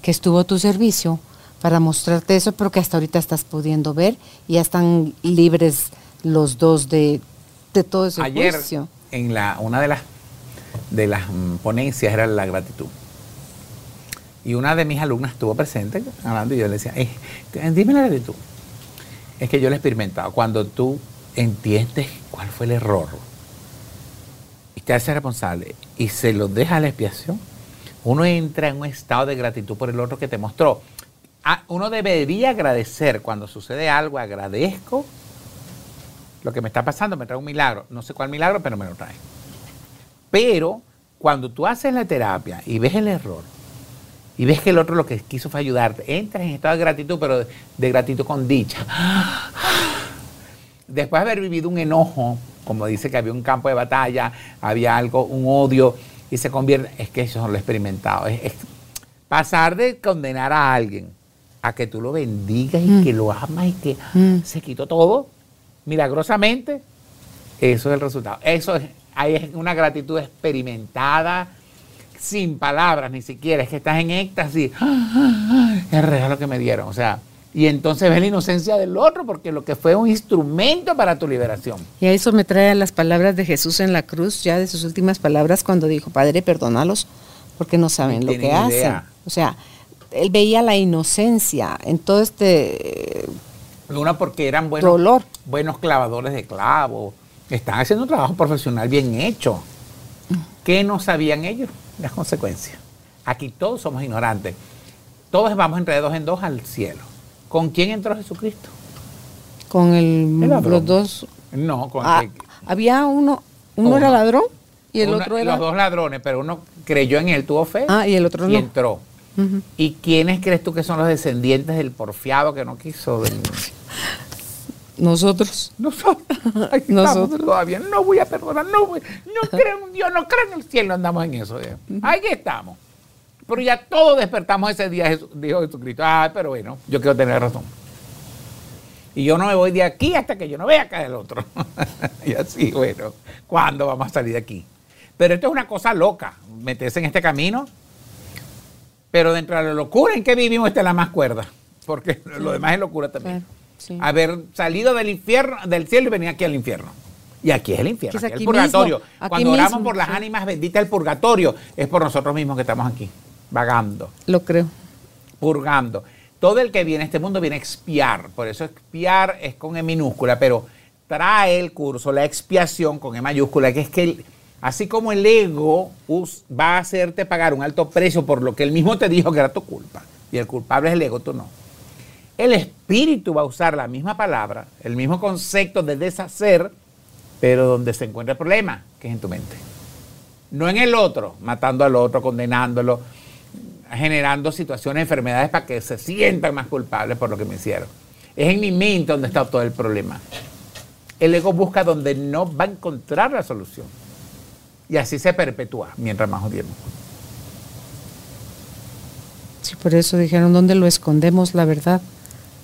que estuvo a tu servicio, para mostrarte eso, pero que hasta ahorita estás pudiendo ver y ya están libres los dos de, de todo ese Ayer, juicio. en la, una de las, de las mm, ponencias era la gratitud. Y una de mis alumnas estuvo presente hablando y yo le decía, eh, dime la gratitud. Es que yo lo he experimentado. Cuando tú entiendes cuál fue el error y te haces responsable y se lo deja a la expiación, uno entra en un estado de gratitud por el otro que te mostró uno debería agradecer cuando sucede algo, agradezco lo que me está pasando, me trae un milagro. No sé cuál milagro, pero me lo trae. Pero cuando tú haces la terapia y ves el error, y ves que el otro lo que quiso fue ayudarte, entras en estado de gratitud, pero de, gratitud con dicha. Después de haber vivido un enojo, como dice que había un campo de batalla, había algo, un odio, y se convierte, es que eso lo he experimentado, es pasar de condenar a alguien a que tú lo bendigas y mm. que lo amas y que mm. se quitó todo milagrosamente, eso es el resultado. Eso es, es una gratitud experimentada, sin palabras ni siquiera, es que estás en éxtasis, el regalo que me dieron, o sea, y entonces ves la inocencia del otro porque lo que fue un instrumento para tu liberación. Y a eso me trae las palabras de Jesús en la cruz, ya de sus últimas palabras cuando dijo, Padre, perdónalos porque no saben lo que hacen. O sea, él veía la inocencia en todo este una porque eran buenos, dolor. buenos clavadores de clavos, están haciendo un trabajo profesional bien hecho. ¿Qué no sabían ellos? Las consecuencias. Aquí todos somos ignorantes. Todos vamos entre dos en dos al cielo. ¿Con quién entró Jesucristo? Con el, los dos. No, con ah, Había uno, uno, era ladrón y el otro era. Los dos ladrones, pero uno creyó en él, tuvo fe. Ah, y el otro y entró. ¿Y quiénes crees tú que son los descendientes del porfiado que no quiso? Nosotros. Nosotros. [LAUGHS] Nosotros. Todavía no voy a perdonar, no, voy, no creo en Dios, no creo en el cielo, andamos en eso. ¿eh? Ahí estamos. Pero ya todos despertamos ese día, dijo Jesucristo. Ah, pero bueno, yo quiero tener razón. Y yo no me voy de aquí hasta que yo no vea caer el otro. [LAUGHS] y así, bueno, ¿cuándo vamos a salir de aquí? Pero esto es una cosa loca, meterse en este camino pero dentro de la locura en que vivimos, esta es la más cuerda. Porque lo demás es locura también. Haber salido del infierno, del cielo y venir aquí al infierno. Y aquí es el infierno, aquí es el purgatorio. Cuando oramos por las ánimas benditas del purgatorio, es por nosotros mismos que estamos aquí, vagando. Lo creo. Purgando. Todo el que viene a este mundo viene a expiar. Por eso expiar es con E minúscula, pero trae el curso, la expiación con E mayúscula, que es que Así como el ego va a hacerte pagar un alto precio por lo que él mismo te dijo que era tu culpa, y el culpable es el ego, tú no. El espíritu va a usar la misma palabra, el mismo concepto de deshacer, pero donde se encuentra el problema, que es en tu mente. No en el otro, matando al otro, condenándolo, generando situaciones, enfermedades para que se sientan más culpables por lo que me hicieron. Es en mi mente donde está todo el problema. El ego busca donde no va a encontrar la solución. Y así se perpetúa mientras más odiemos. Sí, por eso dijeron, ¿dónde lo escondemos la verdad?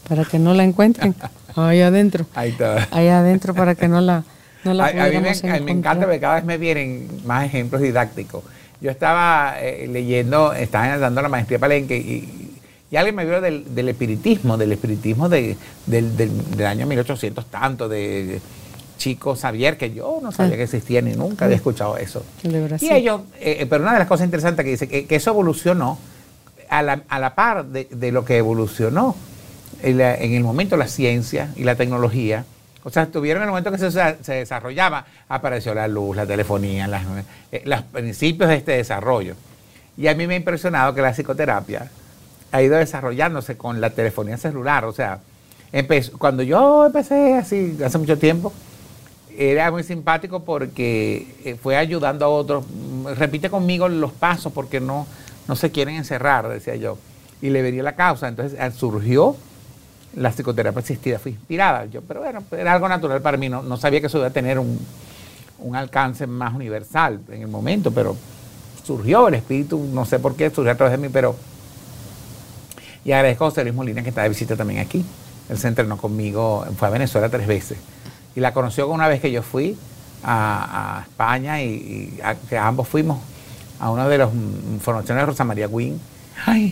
Para que no la encuentren. [LAUGHS] Ahí adentro. Ahí está. Ahí adentro para que no la, no la a, a, mí me, encanta porque cada vez me vienen más ejemplos didácticos. Yo estaba eh, leyendo, estaba dando la maestría Palenque y, y alguien me vio del, del espiritismo, del espiritismo de, del, del, del, año 1800 tanto, de chico Xavier, que yo no sabía ah. que existía ni nunca había escuchado eso. Y ellos, eh, eh, pero una de las cosas interesantes que dice que, que eso evolucionó a la, a la par de, de, lo que evolucionó en, en, el momento la ciencia y la tecnología. O sea, tuvieron el momento que se, se desarrollaba, apareció la luz, la telefonía, las, eh, los principios de este desarrollo. Y a mí me ha impresionado que la psicoterapia ha ido desarrollándose con la telefonía celular. O sea, cuando yo empecé así, hace mucho tiempo, era muy simpático porque eh, fue ayudando a otros. Repite conmigo los pasos porque no, no se quieren encerrar, decía yo. Y le vería la causa. Entonces surgió la psicoterapia asistida. Fui inspirada. Yo, pero bueno, era algo natural para mí. No, no sabía que eso iba a tener un, un alcance más universal en el momento, pero surgió el espíritu, no sé por qué, surgió a través de mí, pero... Y agradezco a José Luis Molina que está de visita también aquí. Él se entrenó conmigo, fue a Venezuela tres veces. Y la conoció una vez que yo fui a, España y, que ambos fuimos a uno de los formaciones de Rosa María Wynn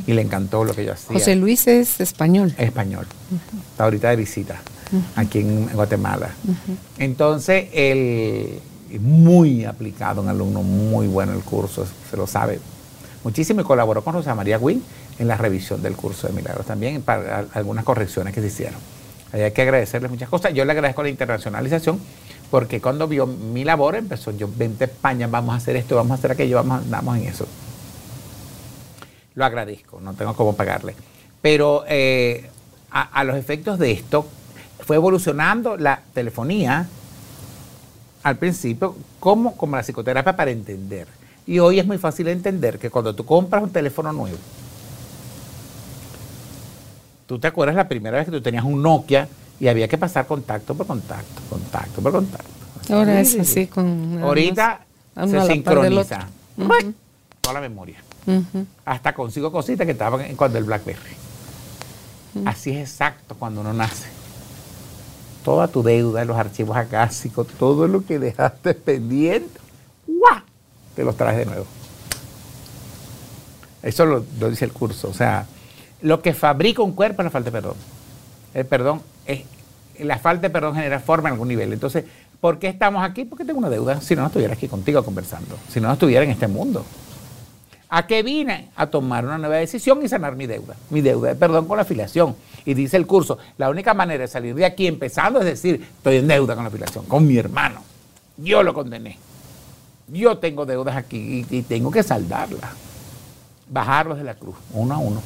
y le encantó lo que yo hacía. José Luis es español. español. Está ahorita de visita aquí en Guatemala. Entonces, él muy aplicado, un alumno muy bueno el curso, se lo sabe muchísimo y colaboró con Rosa María Wynn en la revisión del curso de milagros también para algunas correcciones que se hicieron. Hay que agradecerles muchas cosas. Yo le agradezco la internacionalización porque cuando vio mi labor empezó, yo vente a España, vamos a hacer esto, vamos a hacer aquello, vamos, andamos en eso. Lo agradezco, no tengo cómo pagarle. Pero eh, a los efectos de esto, fue evolucionando la telefonía al principio como, como la psicoterapia para entender. Y hoy es muy fácil entender que cuando tú compras un teléfono nuevo, tú te acuerdas la primera vez que tú tenías un Nokia y había que pasar contacto por contacto, contacto por contacto. Ahora es así con... Ahorita se sincroniza. Toda la memoria. Hasta consigo cositas que estaban cuando el BlackBerry. Así es exacto cuando uno nace toda tu deuda, los archivos acásicos, todo lo que dejaste pendiente, ¡guau! te los traes de nuevo. Eso lo, dice el curso. O sea, lo que fabrica un cuerpo es la falta de perdón. El perdón es, la falta de perdón genera forma en algún nivel. Entonces, ¿por qué estamos aquí? Porque tengo una deuda. Si no, no estuviera aquí contigo conversando. Si no, no estuviera en este mundo. ¿A qué vine? A tomar una nueva decisión y sanar mi deuda. Mi deuda de perdón con la afiliación. Y dice el curso, la única manera de salir de aquí empezando es decir, estoy en deuda con la afiliación, con mi hermano. Yo lo condené. Yo tengo deudas aquí y, tengo que saldarlas. Bajarlos de la cruz, uno a uno.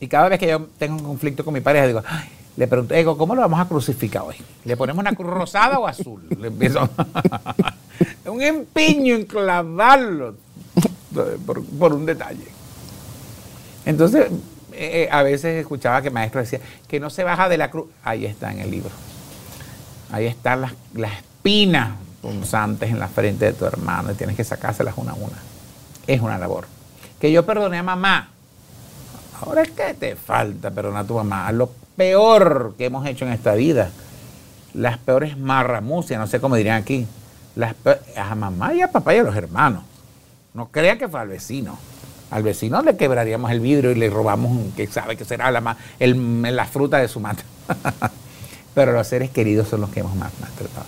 Y cada vez que yo tengo un conflicto con mi pareja, digo, le pregunto, Ego, ¿cómo lo vamos a crucificar hoy? ¿Le ponemos una cruz rosada o azul? Le empiezo [LAUGHS] un empeño en clavarlo por, un detalle. Entonces, eh, eh, a veces escuchaba que el maestro decía que no se baja de la cruz. Ahí está en el libro. Ahí están las, las espinas punzantes en la frente de tu hermano y tienes que sacárselas una a una. Es una labor. Que yo perdoné a mamá. Ahora es que te falta perdonar a tu mamá. Lo peor que hemos hecho en esta vida. Las peores marramucias, no sé cómo dirían aquí. Las a mamá y a papá y a los hermanos. No crea que fue al vecino. Al vecino le quebraríamos el vidrio y le robamos, que sabe que será la, la fruta de su mata. [LAUGHS] Pero los seres queridos son los que hemos más, tratado.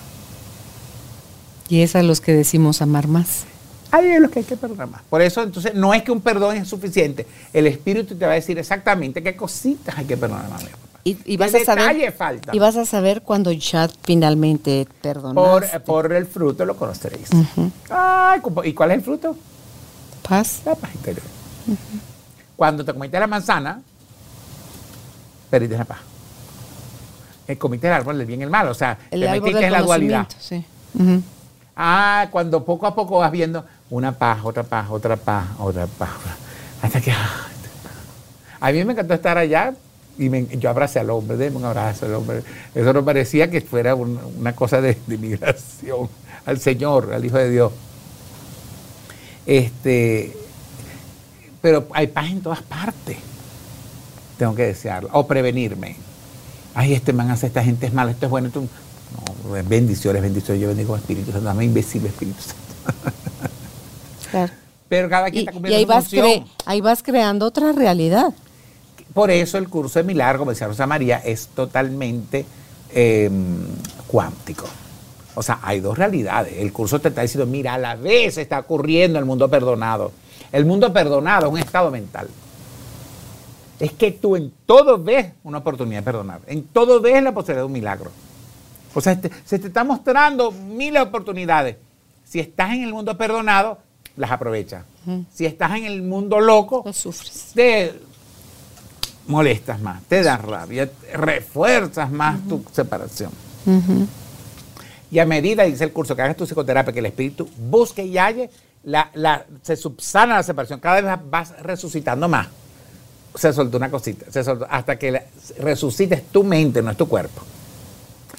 Y es a los que decimos amar más. Ahí es los que hay que perdonar más. Por eso, entonces, no es que un perdón es suficiente. El Espíritu te va a decir exactamente qué cositas hay que perdonar más. Y, vas a saber, falta? y vas a saber cuando ya finalmente perdonaste. Por, por el fruto lo conoceréis. ¿Y cuál es el fruto? Paz. La paz interior. Cuando te comiste la manzana, perdiste la paz. El comité el árbol del bien y el mal, o sea, el te metiste en la dualidad. Sí. Ah, cuando poco a poco vas viendo una paz, otra paz, otra paz, otra paz. Hasta que. A mí me encantó estar allá y yo abracé al hombre, déme un abrazo al hombre. Eso no parecía que fuera una, cosa de, de [LAUGHS] al Señor, al Hijo de Dios. Este, pero hay paz en todas partes. Tengo que desearlo. O prevenirme. Ay, este man hace, esta gente es mala, esto es bueno. Esto... No, bendiciones, bendiciones. Yo bendigo al Espíritu Santo. Dame imbécil Espíritu Santo. Claro. Pero cada quien está cumpliendo y ahí vas, ahí vas creando otra realidad. Por eso el curso de milagro, como decía Rosa María, es totalmente em, cuántico. O sea, hay dos realidades. El curso te está diciendo, mira, a la vez está ocurriendo el mundo perdonado. El mundo perdonado es un estado mental. Es que tú en todo ves una oportunidad de perdonar. En todo ves la posibilidad de un milagro. O sea, este, se te está mostrando mil oportunidades. Si estás en el mundo perdonado, las aprovechas. Si estás en el mundo loco, Lo sufres. te molestas más, te das rabia, refuerzas más tu separación. Y a medida, dice el curso, que hagas tu psicoterapia, que el espíritu busque y halle, la, la- se subsana la separación. Cada vez vas resucitando más. Se soltó una cosita, se soltó, hasta que la- resucites tu mente, no es tu cuerpo.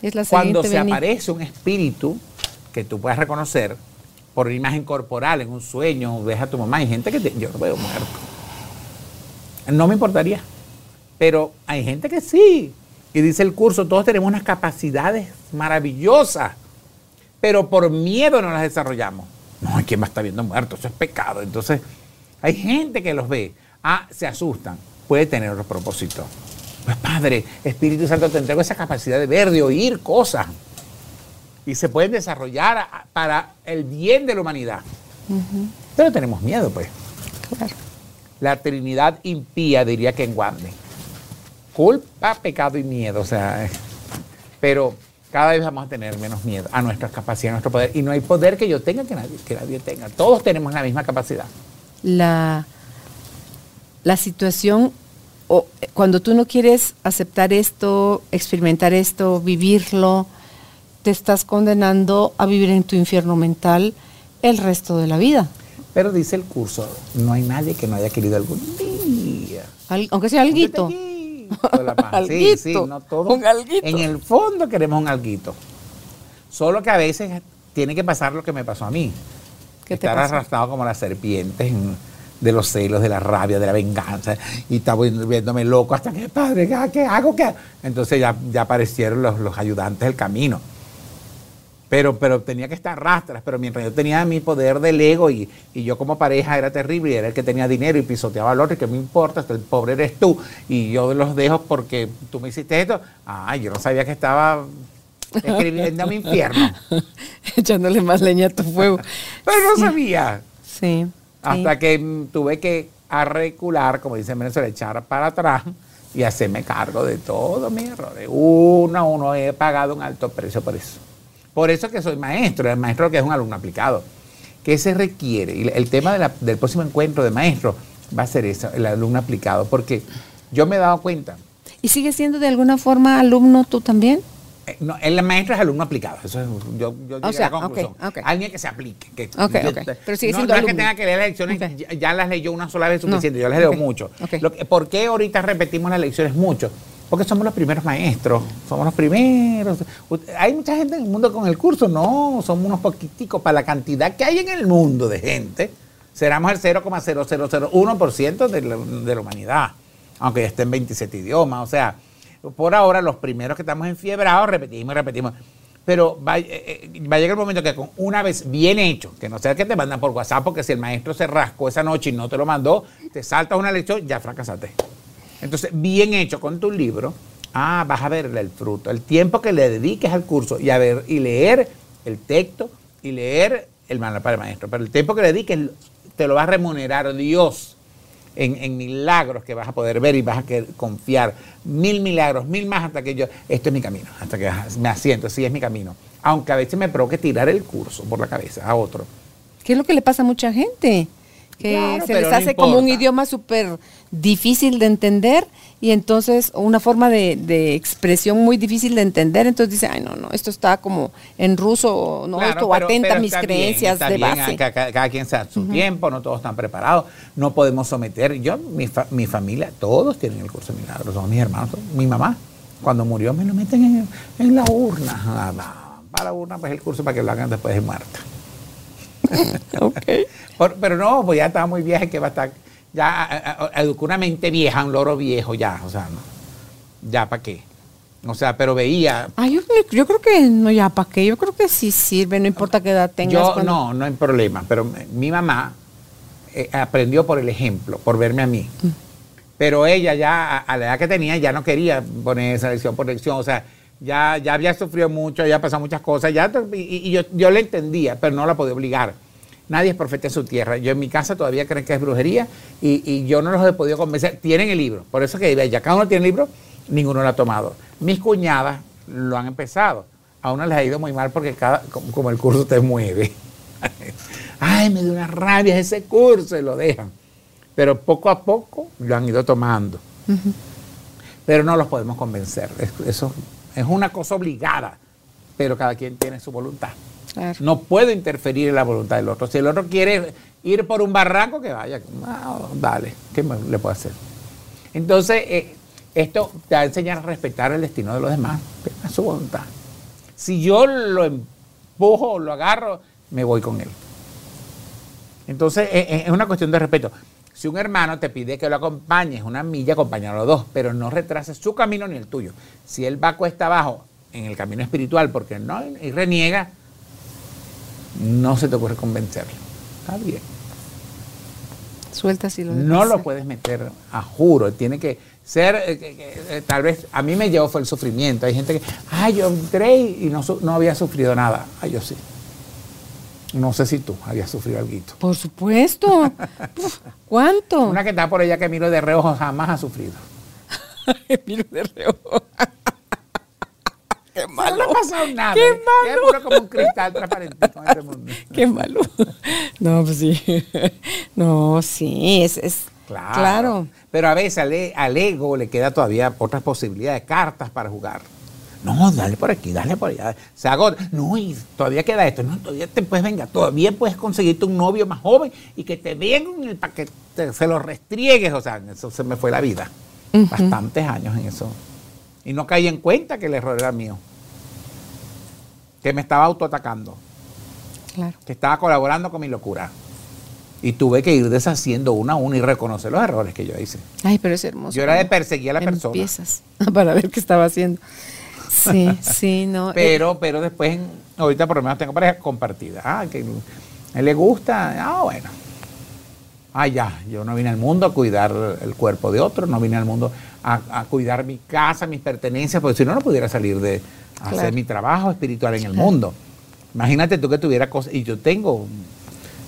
Es la Cuando se aparece un espíritu que tú puedas reconocer por imagen corporal, en un sueño, ves a tu mamá, hay gente que te- yo lo veo muerto. No me importaría, pero hay gente que sí. Y dice el curso, todos tenemos unas capacidades maravillosas, pero por miedo no las desarrollamos. No, ¿quién va a estar viendo muerto? Eso es pecado. Entonces, hay gente que los ve, ah, se asustan, puede tener otro propósito. Pues Padre, Espíritu Santo, te entrego esa capacidad de ver, de oír cosas. Y se pueden desarrollar para el bien de la humanidad. Pero tenemos miedo, pues. Claro. La Trinidad impía, diría que en Wande. Culpa, pecado y miedo. O sea, eh, pero cada vez vamos a tener menos miedo a nuestras capacidades, a nuestro poder. Y no hay poder que yo tenga que nadie, que nadie tenga. Todos tenemos la misma capacidad. la, la situación, o eh, cuando tú no quieres aceptar esto, experimentar esto, vivirlo, te estás condenando a vivir en tu infierno mental el resto de la vida. Pero dice el curso, no hay nadie que no haya querido algún día. Al- aunque sea alguito. Paz. [LAUGHS] Sí, Alguito, sí, no todo. un alguito. En el fondo queremos un alguito. Solo que a veces tiene que pasar lo que me pasó a mí. ¿Qué te Estar pasó? arrastrado como las serpientes en- de los celos, de la rabia, de la venganza. Y estaba viéndome loco hasta que, padre, ¿qué, hago? ¿Qué hago?". Entonces ya, ya aparecieron los, los ayudantes del camino. Pero, pero tenía que estar rastras, pero mientras yo tenía mi poder del ego y, y yo como pareja era terrible y era el que tenía dinero y pisoteaba al otro y que me importa, hasta el pobre eres tú y yo los dejo porque tú me hiciste esto, ay, yo no sabía que estaba escribiendo a mi infierno, [LAUGHS] Echándole más leña a tu fuego. [LAUGHS] pero no sabía. Sí. Hasta sí. que mm, tuve que arrecular, como dicen en Venezuela, echar para atrás y hacerme cargo de todos mis errores. Uno a uno he pagado un alto precio por eso. Por eso que soy maestro, el maestro que es un alumno aplicado. ¿Qué se requiere? Y el tema de la- del próximo encuentro de maestro va a ser eso, el alumno aplicado, porque yo me he dado cuenta, ¿Y sigues siendo de alguna forma alumno tú también? Eh, no, el maestro es alumno aplicado, eso es, yo, yo llegué sea, a la conclusión. ok, ok. Alguien que se aplique. Que. Pero sigue no, siendo no es que tenga que leer las lecciones, ya, ya las leyó una sola vez No, suficiente, yo las leo mucho. Lo ¿Por qué ahorita repetimos las lecciones mucho? Porque somos los primeros maestros, somos los primeros. Hay mucha gente en el mundo con el curso, no, somos unos poquiticos para la cantidad que hay en el mundo de gente. Seremos el 0,0001% de la, de la humanidad, aunque ya esté en 27 idiomas. O sea, por ahora los primeros que estamos enfiebrados repetimos y repetimos. Pero va, eh, eh, va a llegar el momento que con una vez bien hecho, que no sea que te mandan por WhatsApp, porque si el maestro se rascó esa noche y no te lo mandó, te saltas una lección, ya fracasaste. Entonces, bien hecho con tu libro, ah, vas a verle el fruto, el tiempo que le dediques al curso y a ver y leer el texto y leer el manual para el maestro. Pero el tiempo que le dediques te lo va a remunerar Dios en, en milagros que vas a poder ver y vas a querer confiar. Mil milagros, mil más hasta que yo, esto es mi camino, hasta que me asiento, sí es mi camino. Aunque a veces me provoque tirar el curso por la cabeza a otro. ¿Qué es lo que le pasa a mucha gente? Que Claro, se les no hace como un idioma súper difícil de entender y entonces una forma de, de expresión muy difícil de entender. Entonces dice, ay, no, no, esto está como en ruso, no, Claro, esto pero- atenta a mis bien, creencias de bien, base. Cada, cada- cada quien da su tiempo, no todos están preparados, no podemos someter. Yo, mi, fa- mi familia, todos tienen el curso de milagros, son mis hermanos, son- mi mamá, cuando murió me lo meten en, en la urna. Para la urna, pues el curso para que lo hagan después de muerta. [LAUGHS] Por- pero no, pues ya estaba muy vieja y que va a estar, ya educó una mente vieja, un loro viejo ya, o sea, no, ya para qué. O sea, pero veía, Ay, yo, yo creo que no, ya, ¿para qué? Yo creo que sí sirve, no importa qué edad tengas. Yo cuando- no, no hay problema, pero mi mamá eh, aprendió por el ejemplo, por verme a mí. Mm. Pero ella ya, a, a la edad que tenía, ya no quería poner esa lección por lección, o sea, ya, ya había sufrido mucho, ya pasado muchas cosas, ya, y, y yo, yo le entendía, pero no la podía obligar. Nadie es profeta en su tierra. Yo en mi casa todavía creen que es brujería y, y yo no los he podido convencer. Tienen el libro, por eso que ya cada uno tiene el libro, ninguno lo ha tomado. Mis cuñadas lo han empezado. A una les ha ido muy mal porque cada, como, como el curso te mueve. [LAUGHS] Ay, me dio una rabia ese curso y lo dejan. Pero poco a poco lo han ido tomando. Pero no los podemos convencer. Es- Eso es una cosa obligada, pero cada quien tiene su voluntad. Claro. No puedo interferir en la voluntad del otro. Si el otro quiere ir por un barranco, que vaya. Ah, dale, ¿qué le puedo hacer? Entonces, eh, esto te va a enseñar a respetar el destino de los demás, a su voluntad. Si yo lo empujo, lo agarro, me voy con él. Entonces, eh, eh, es una cuestión de respeto. Si un hermano te pide que lo acompañes una milla, acompáñalo a los dos, pero no retrases su camino ni el tuyo. Si él va cuesta abajo en el camino espiritual porque no y reniega, no se te ocurre convencerlo. Está bien. Suelta si lo No lo puedes meter a juro, tiene que ser, eh, eh, tal vez, a mí me llevó fue el sufrimiento. Hay gente que, ay, yo entré y no, no había sufrido nada. Ay, yo sí. No sé si tú habías sufrido algo. Por supuesto. [LAUGHS] Uf, ¿Cuánto? Una que está por allá que miro de reojo jamás ha sufrido. [LAUGHS] Miro de reojo. [LAUGHS] Qué No le ha pasado nada. Qué. Es malo. puro como un cristal transparente en este mundo. Qué malo. No, pues sí. No, sí, es, es Claro. claro. Pero a veces al, e- al ego le queda todavía otras posibilidades, cartas para jugar. No, dale por aquí, dale por allá. Se agota. No, y todavía queda esto. No, todavía te puedes, venga, todavía puedes conseguirte un novio más joven y que te vengan para que te- se lo restriegues. O sea, eso se me fue la vida. Bastantes años en eso. Y no caí en cuenta que el error era mío. Que me estaba autoatacando. Claro. Que estaba colaborando con mi locura. Y tuve que ir deshaciendo uno a uno y reconocer los errores que yo hice. Ay, pero es hermoso. Yo era de perseguir a la persona. Empiezas [LAUGHS] para ver qué estaba haciendo. Sí, sí, no. eh, Pero, pero después, ahorita por lo menos tengo pareja compartida. Ah, que a él le gusta. Ah, bueno. Ah, ya, yo no vine al mundo a cuidar el cuerpo de otro, no vine al mundo a, a cuidar mi casa, mis pertenencias, porque si no, no pudiera salir de hacer Claro. mi trabajo espiritual en el mundo. Imagínate tú que tuviera cosas, y yo tengo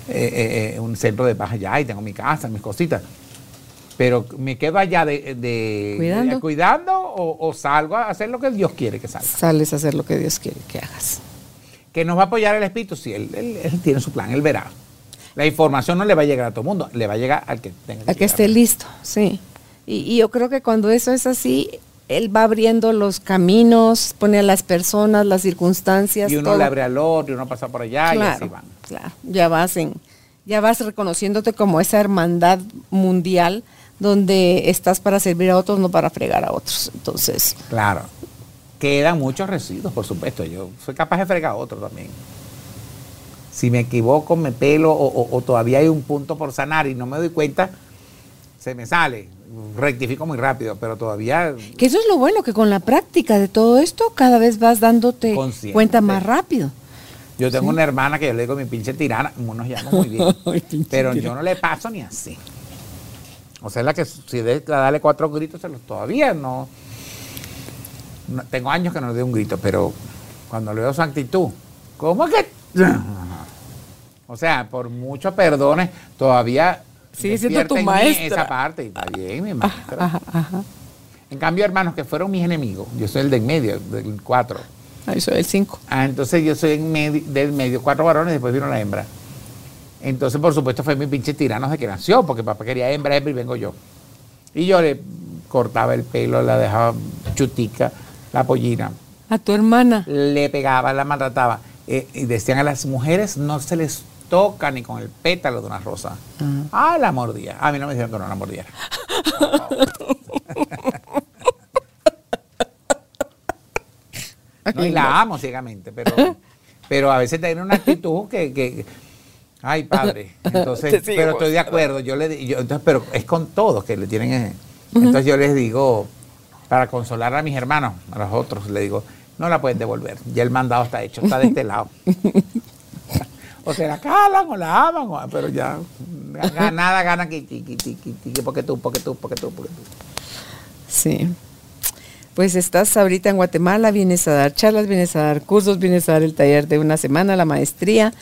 eh, eh, un centro de paz allá y tengo mi casa, mis cositas. Pero me quedo allá de, de- Cuidando. de- cuidando o, o salgo a hacer lo que Dios quiere que salga. sales a hacer lo que Dios quiere que hagas. Que nos va a apoyar el Espíritu, sí, él, él- él tiene su plan, él verá. La información no le va a llegar a todo el mundo, le va a llegar al que tenga A que esté listo, sí. Y, y yo creo que cuando eso es así, él va abriendo los caminos, pone a las personas, las circunstancias. Y uno todo. le abre al otro, y uno pasa por allá y así claro, van. claro. Ya vas en, ya vas reconociéndote como esa hermandad mundial donde estás para servir a otros, no para fregar a otros. Entonces, Claro. Quedan muchos residuos, por supuesto. Yo soy capaz de fregar a otro también. Si me equivoco, me pelo o, o- o todavía hay un punto por sanar y no me doy cuenta, se me sale. Rectifico muy rápido, pero todavía que eso es lo bueno, que con la práctica de todo esto, cada vez vas dándote cuenta más rápido. Yo tengo una hermana que yo le digo mi pinche tirana, nos llama muy bien. [LAUGHS] Pero yo no le paso ni así. O sea, la que si de darle cuatro gritos, se los todavía no, no- Tengo años que no le doy un grito, pero cuando le veo su actitud, ¿cómo que? [LAUGHS] O sea, por muchos perdones, todavía. Sigue siendo tu maestra. Esa parte, está bien, mi maestra. Ajá, ajá. En cambio, hermanos que fueron mis enemigos, yo soy el del medio, del cuatro. Ahí soy el 5. Ah, entonces yo soy en medio, del medio, cuatro varones, después vino la hembra. Entonces, por supuesto, fue mi pinche tirano desde que nació, porque papá quería hembra, hembra y vengo yo. Y yo le cortaba el pelo, la dejaba chutica, la pollina, A tu hermana. le pegaba, la maltrataba. Eh, y decían a las mujeres no se les toca ni con el pétalo de una rosa. Ah, la mordía. A mí no me dijeron que no la mordiera. [LAUGHS] No, y la amo ciegamente, pero, pero a veces tiene una actitud que, que- ay padre, [LAUGHS] entonces, pero estoy de acuerdo, yo le yo, entonces, pero es con todos que le tienen, ese- entonces yo les digo, para consolar a mis hermanos, a los otros, le digo, no la pueden devolver, ya el mandado está hecho, está de este [LAUGHS] lado. [LAUGHS] o se la calan o la aman, o- pero ya nada gana que porque tú, porque tú, porque tú, porque tú. Sí. Pues estás ahorita en Guatemala, vienes a dar charlas, vienes a dar cursos, vienes a dar el taller de una semana, la maestría.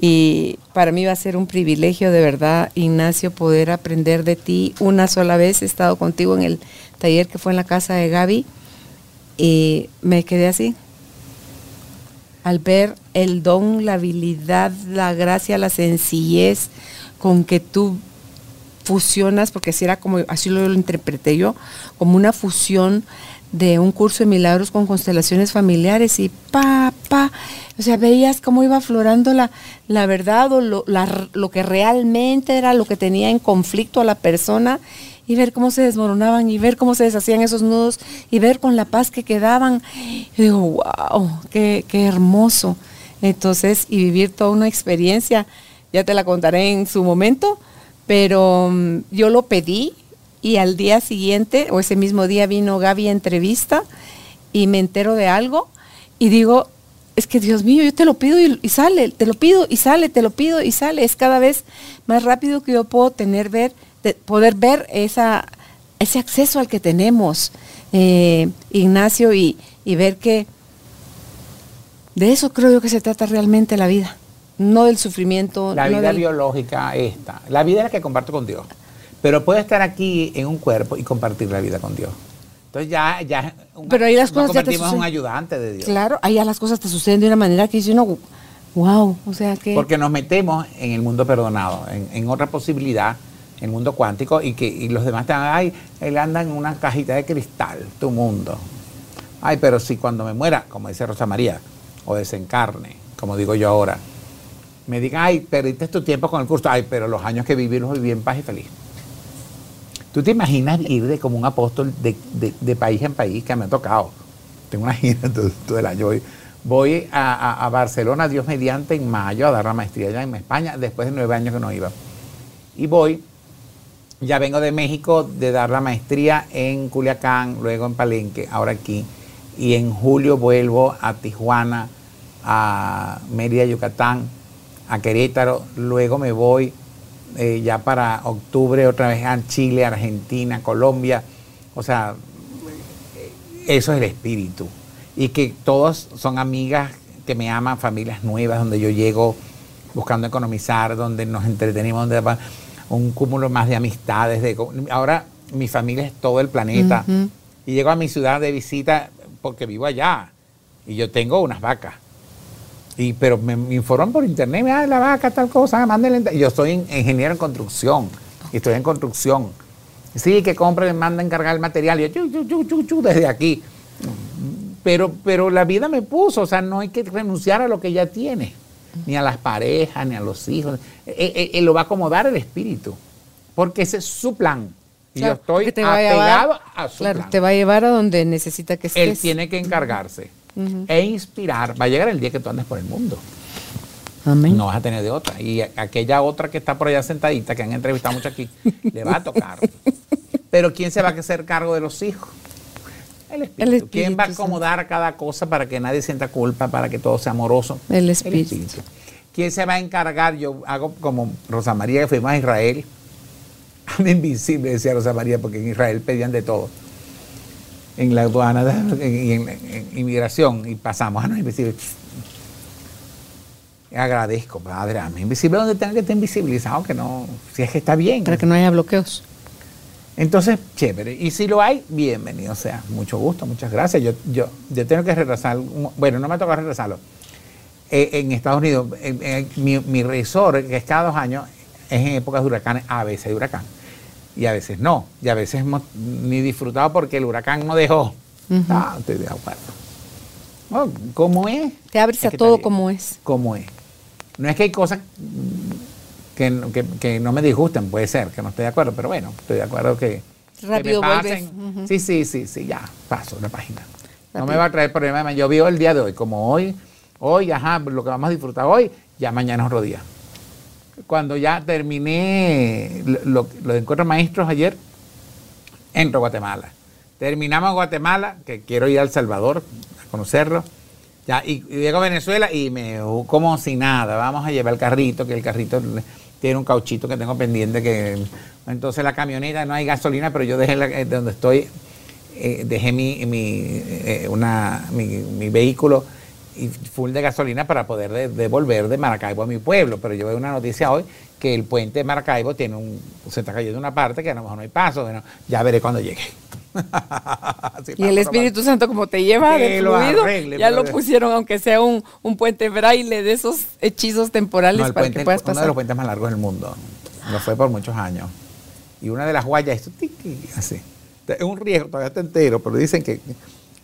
Y para mí va a ser un privilegio de verdad, Ignacio, poder aprender de ti una sola vez. He estado contigo en el taller que fue en la casa de Gaby y me quedé así. al ver el don, la habilidad, la gracia, la sencillez con que tú fusionas, porque así era como, así lo, interpreté yo, como una fusión de un curso de milagros con constelaciones familiares y pa, pa, o sea, veías cómo iba aflorando la, la verdad o lo, lo que realmente era lo que tenía en conflicto a la persona y ver cómo se desmoronaban y ver cómo se deshacían esos nudos y ver con la paz que quedaban. Y digo, wow, qué, qué hermoso. Entonces, y vivir toda una experiencia, ya te la contaré en su momento, pero mm, yo lo pedí y al día siguiente o ese mismo día vino Gaby a entrevista y me entero de algo y digo, es que Dios mío, yo te lo pido y, sale, te lo pido y sale, te lo pido y sale. Es cada vez más rápido que yo puedo tener, ver, poder ver esa, ese acceso al que tenemos, eh, Ignacio, y, y ver que de eso creo yo que se trata realmente la vida no del sufrimiento. La vida biológica esta. La vida es la que comparto con Dios. Pero puede estar aquí en un cuerpo y compartir la vida con Dios. Entonces ya, ya Pero ahí las cosas convertimos en un ayudante de Dios. Claro, ahí ya las cosas te suceden de una manera que dice uno, wow, o sea que... Porque nos metemos en el mundo perdonado, en, otra posibilidad, en el mundo cuántico, y que y los demás van, ay, él anda en una cajita de cristal, tu mundo. Ay, pero si cuando me muera, como dice Rosa María, o desencarne, como digo yo ahora, me digan, ay, perdiste tu tiempo con el curso, ay, pero los años que viví los viví en paz y feliz. ¿Tú te imaginas ir de como un apóstol de, país en país que me ha tocado? Tengo una gira [LAUGHS] todo, el año. Voy, voy a, Barcelona, Dios mediante, en mayo a dar la maestría allá en España, después de nueve años que no iba. Y voy, ya vengo de México de dar la maestría en Culiacán, luego en Palenque, ahora aquí. Y en julio vuelvo a Tijuana, a Mérida, Yucatán a Querétaro, luego me voy eh, ya para octubre otra vez a Chile, Argentina, Colombia. O sea, eso es el espíritu. Y que todos son amigas que me aman, familias nuevas, donde yo llego buscando economizar, donde nos entretenemos, donde un cúmulo más de amistades. De, ahora mi familia es todo el planeta. Y llego a mi ciudad de visita porque vivo allá. Y yo tengo unas vacas y, pero me, informan por internet, ah, la vaca, tal cosa, mándenle. Yo soy ingeniero en construcción, y estoy en construcción. Sí, que compre, manda encargar el material, y yo, desde aquí. Pero, pero la vida me puso, o sea, no hay que renunciar a lo que ya tiene, ni a las parejas, ni a los hijos. Él, e, e, él lo va a acomodar el espíritu, porque ese es su plan. Y yo estoy apegado a, su claro, Te va a llevar a donde necesita que estés. Él tiene que encargarse e inspirar. Va a llegar el día que tú andes por el mundo. Amén. No vas a tener de otra. Y aquella otra que está por allá sentadita, que han entrevistado mucho aquí, [LAUGHS] le va a tocar. Pero ¿quién se va a hacer cargo de los hijos? El espíritu. ¿Quién va a acomodar cada cosa para que nadie sienta culpa, para que todo sea amoroso? El espíritu. ¿Quién se va a encargar? Yo hago como Rosa María, que fuimos a Israel. [LAUGHS] Invisible, decía Rosa María, porque en Israel pedían de todo en la aduana y en, inmigración y pasamos a no invisible. Agradezco, padre, a mí invisible donde tenga que estar invisibilizado, que no, si es que está bien. Para que no haya bloqueos. Entonces, chévere. Y si lo hay, bienvenido sea. Mucho gusto, muchas gracias. Yo, yo, yo tengo que regresar, bueno, no me toca regresarlo. Eh, en Estados Unidos, mi, mi resort, que es cada dos años, es en épocas de huracanes, a veces de huracán y a veces no. Y a veces hemos ni disfrutado porque el huracán no dejó. Ah, estoy de acuerdo. Oh, ¿Cómo es? Te abres a todo como es. Como es. No es que hay cosas que, no me disgusten, puede ser, que no estoy de acuerdo, pero bueno, estoy de acuerdo que. Rápido que Sí, sí, sí, sí, ya, paso la página. No me va a traer problema. Yo vivo el día de hoy, como hoy, hoy, ajá, lo que vamos a disfrutar hoy, ya mañana es otro día cuando ya terminé los encuentros maestros ayer, entro a Guatemala. Terminamos Guatemala, que quiero ir a El Salvador a conocerlo. Ya, y, llego a Venezuela y me como si nada. Vamos a llevar el carrito, que el carrito tiene un cauchito que tengo pendiente. que Entonces la camioneta no hay gasolina, pero yo dejé eh, donde estoy, eh, dejé mi, mi, eh, una, mi, mi vehículo y full de gasolina para poder devolver de Maracaibo a mi pueblo. Pero yo veo una noticia hoy que el puente de Maracaibo tiene un, se está cayendo una parte que a lo mejor no hay paso. ya veré cuando llegue. [LAUGHS] Y el Espíritu Santo, como te lleva lo fluido, arregle, ya lo pusieron, aunque sea un, un puente braille de esos hechizos temporales No, para puente- que puedas uno de pasar. los puentes más largos del mundo. Lo fue por muchos años. Y una de las guayas, esto tiqui, así. Es un riesgo, todavía está entero, pero dicen que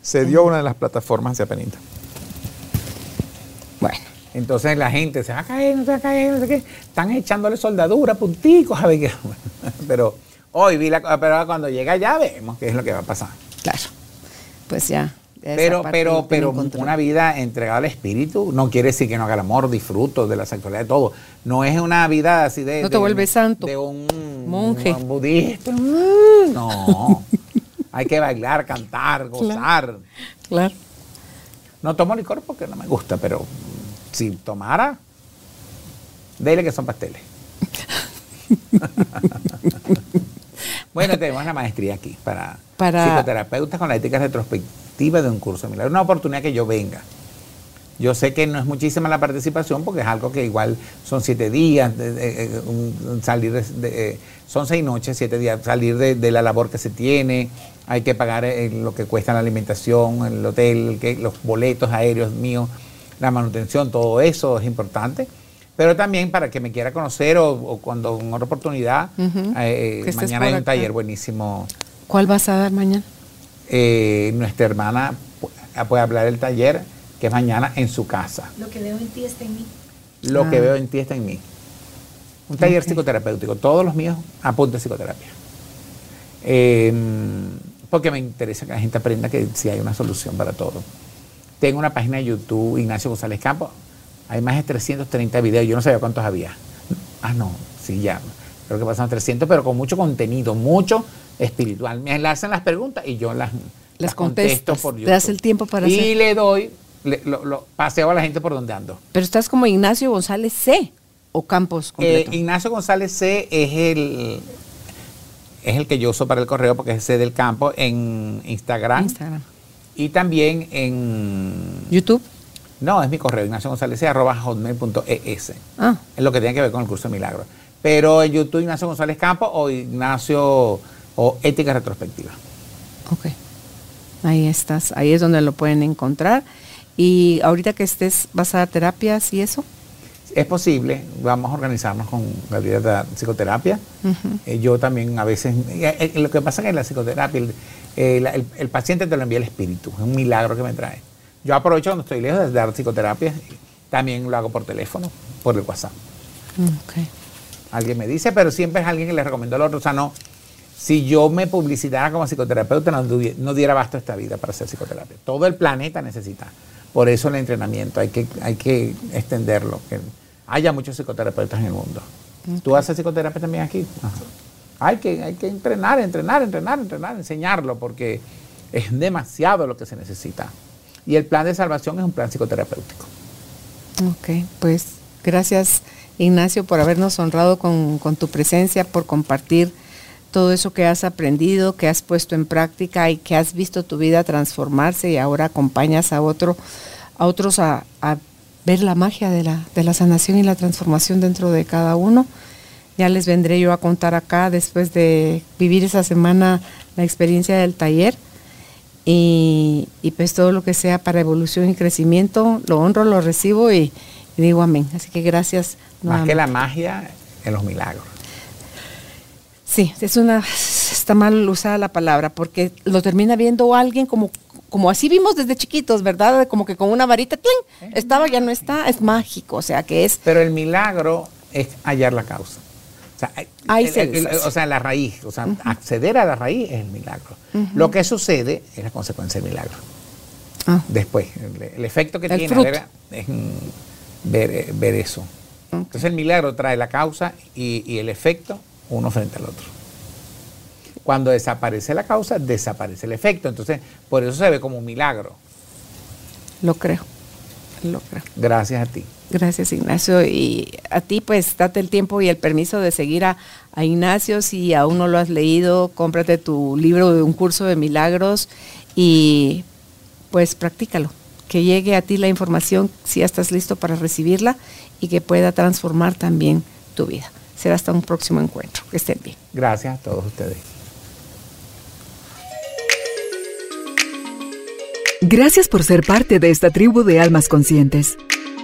se dio una de las plataformas hacia Penita. Bueno, Entonces la gente se va a caer, no se va a caer, no sé qué. Están echándole soldadura, punticos, a ver qué. [LAUGHS] Pero hoy vi la pero ahora cuando llega ya vemos qué es lo que va a pasar. claro. Pues ya. Pero, pero, pero una vida entregada al espíritu no quiere decir que no haga el amor, disfruto de la sexualidad, de todo. No es una vida así de. No te de- vuelves santo. De un Monje. un budista. [LAUGHS] No. Hay que bailar, cantar, gozar. Claro. No tomo licor porque no me gusta, pero si tomara, dele que son pasteles. [LAUGHS] bueno, tenemos la maestría aquí para, Para- psicoterapeutas con la ética retrospectiva de un curso de milagro. Una oportunidad que yo venga. Yo sé que no es muchísima la participación porque es algo que igual son siete días, de- de- eh, un- salir de, eh, son seis noches, siete días, salir de, la labor que se tiene, hay que pagar eh, lo que cuesta la alimentación, el hotel, que, los boletos aéreos míos, la manutención, todo eso es importante. Pero también para que me quiera conocer o, o cuando en otra oportunidad, eh, estés mañana hay un acá. taller buenísimo ¿Cuál vas a dar mañana? eh, nuestra hermana pu- puede hablar del taller que es mañana en su casa. Lo que veo en ti está en mí. Lo que Ah. veo en ti está en mí. Un taller psicoterapéutico. Todos los míos apuntan psicoterapia. Eh, porque me interesa que la gente aprenda que sí hay una solución para todo. Tengo una página de YouTube, Ignacio González Campos. Hay más de 330 videos. Yo no sabía cuántos había. Ah, no, sí, ya. Creo que pasan 300, pero con mucho contenido, mucho espiritual. Me hacen las preguntas y yo las, Las contestas. por Te das YouTube. el tiempo para Y hacer. le doy, le- lo, lo- paseo a la gente por donde ando. Pero estás como Ignacio González C. o Campos Eh, completo. Ignacio González C es el es el que yo uso para el correo porque es C del campo en Instagram, Instagram. Y también en YouTube. no es mi correo Ignacio González arroba hotmail.es Ah, es lo que tiene que ver con el curso de milagros pero en YouTube Ignacio González Campos o Ignacio o ética retrospectiva ok. Ahí estás. Ahí es donde lo pueden encontrar. Y ahorita que estés, ¿vas a dar terapias y eso? es posible, vamos a organizarnos con Gabriela de psicoterapia. Eh, yo también a veces, eh, eh, lo que pasa es que en la psicoterapia el, eh, el- el paciente te lo envía el espíritu, es un milagro que me trae. Yo aprovecho cuando estoy lejos de dar psicoterapia, también lo hago por teléfono, por el WhatsApp. Ok. Alguien me dice, pero siempre es alguien que le recomiendo al otro. O sea, no, si yo me publicitara como psicoterapeuta, no, no diera basto a esta vida para hacer psicoterapia. Todo el planeta necesita. Por eso el entrenamiento, hay que, hay que extenderlo, que haya muchos psicoterapeutas en el mundo. ¿Tú haces psicoterapia también aquí? Ajá. Hay que, hay que entrenar, entrenar, entrenar, entrenar, enseñarlo, porque es demasiado lo que se necesita. Y el plan de salvación es un plan psicoterapéutico. Ok, pues gracias Ignacio por habernos honrado con, con tu presencia, por compartir todo eso que has aprendido, que has puesto en práctica y que has visto tu vida transformarse y ahora acompañas a otro, a otros a, a ver la magia de la, de la sanación y la transformación dentro de cada uno. Ya les vendré yo a contar acá después de vivir esa semana la experiencia del taller y, y pues todo lo que sea para evolución y crecimiento, lo honro, lo recibo y, y digo amén. Así que gracias. Más que nuevamente. la magia, en los milagros. Sí, es una, está mal usada la palabra porque lo termina viendo alguien como, como así vimos desde chiquitos, ¿verdad? Como que con una varita, ¡tling! estaba, ya no está, es mágico, o sea que es, Pero el milagro es hallar la causa. O sea, el- Ahí el- se el- deshace. o sea, la raíz, o sea, acceder a la raíz es el milagro. Lo que sucede es la consecuencia del milagro. ah, Después, el, efecto que tiene ver- es mm, ver, eh, ver eso. Entonces el milagro trae la causa y, y el efecto uno frente al otro. Cuando desaparece la causa, desaparece el efecto. Entonces, por eso se ve como un milagro. lo creo, lo creo. Gracias a ti. Gracias Ignacio y a ti pues date el tiempo y el permiso de seguir a, a Ignacio si aún no lo has leído, cómprate tu libro de un curso de milagros y pues practícalo, que llegue a ti la información si ya estás listo para recibirla y que pueda transformar también tu vida. Será hasta un próximo encuentro. Que estén bien. Gracias a todos ustedes. Gracias por ser parte de esta tribu de almas conscientes.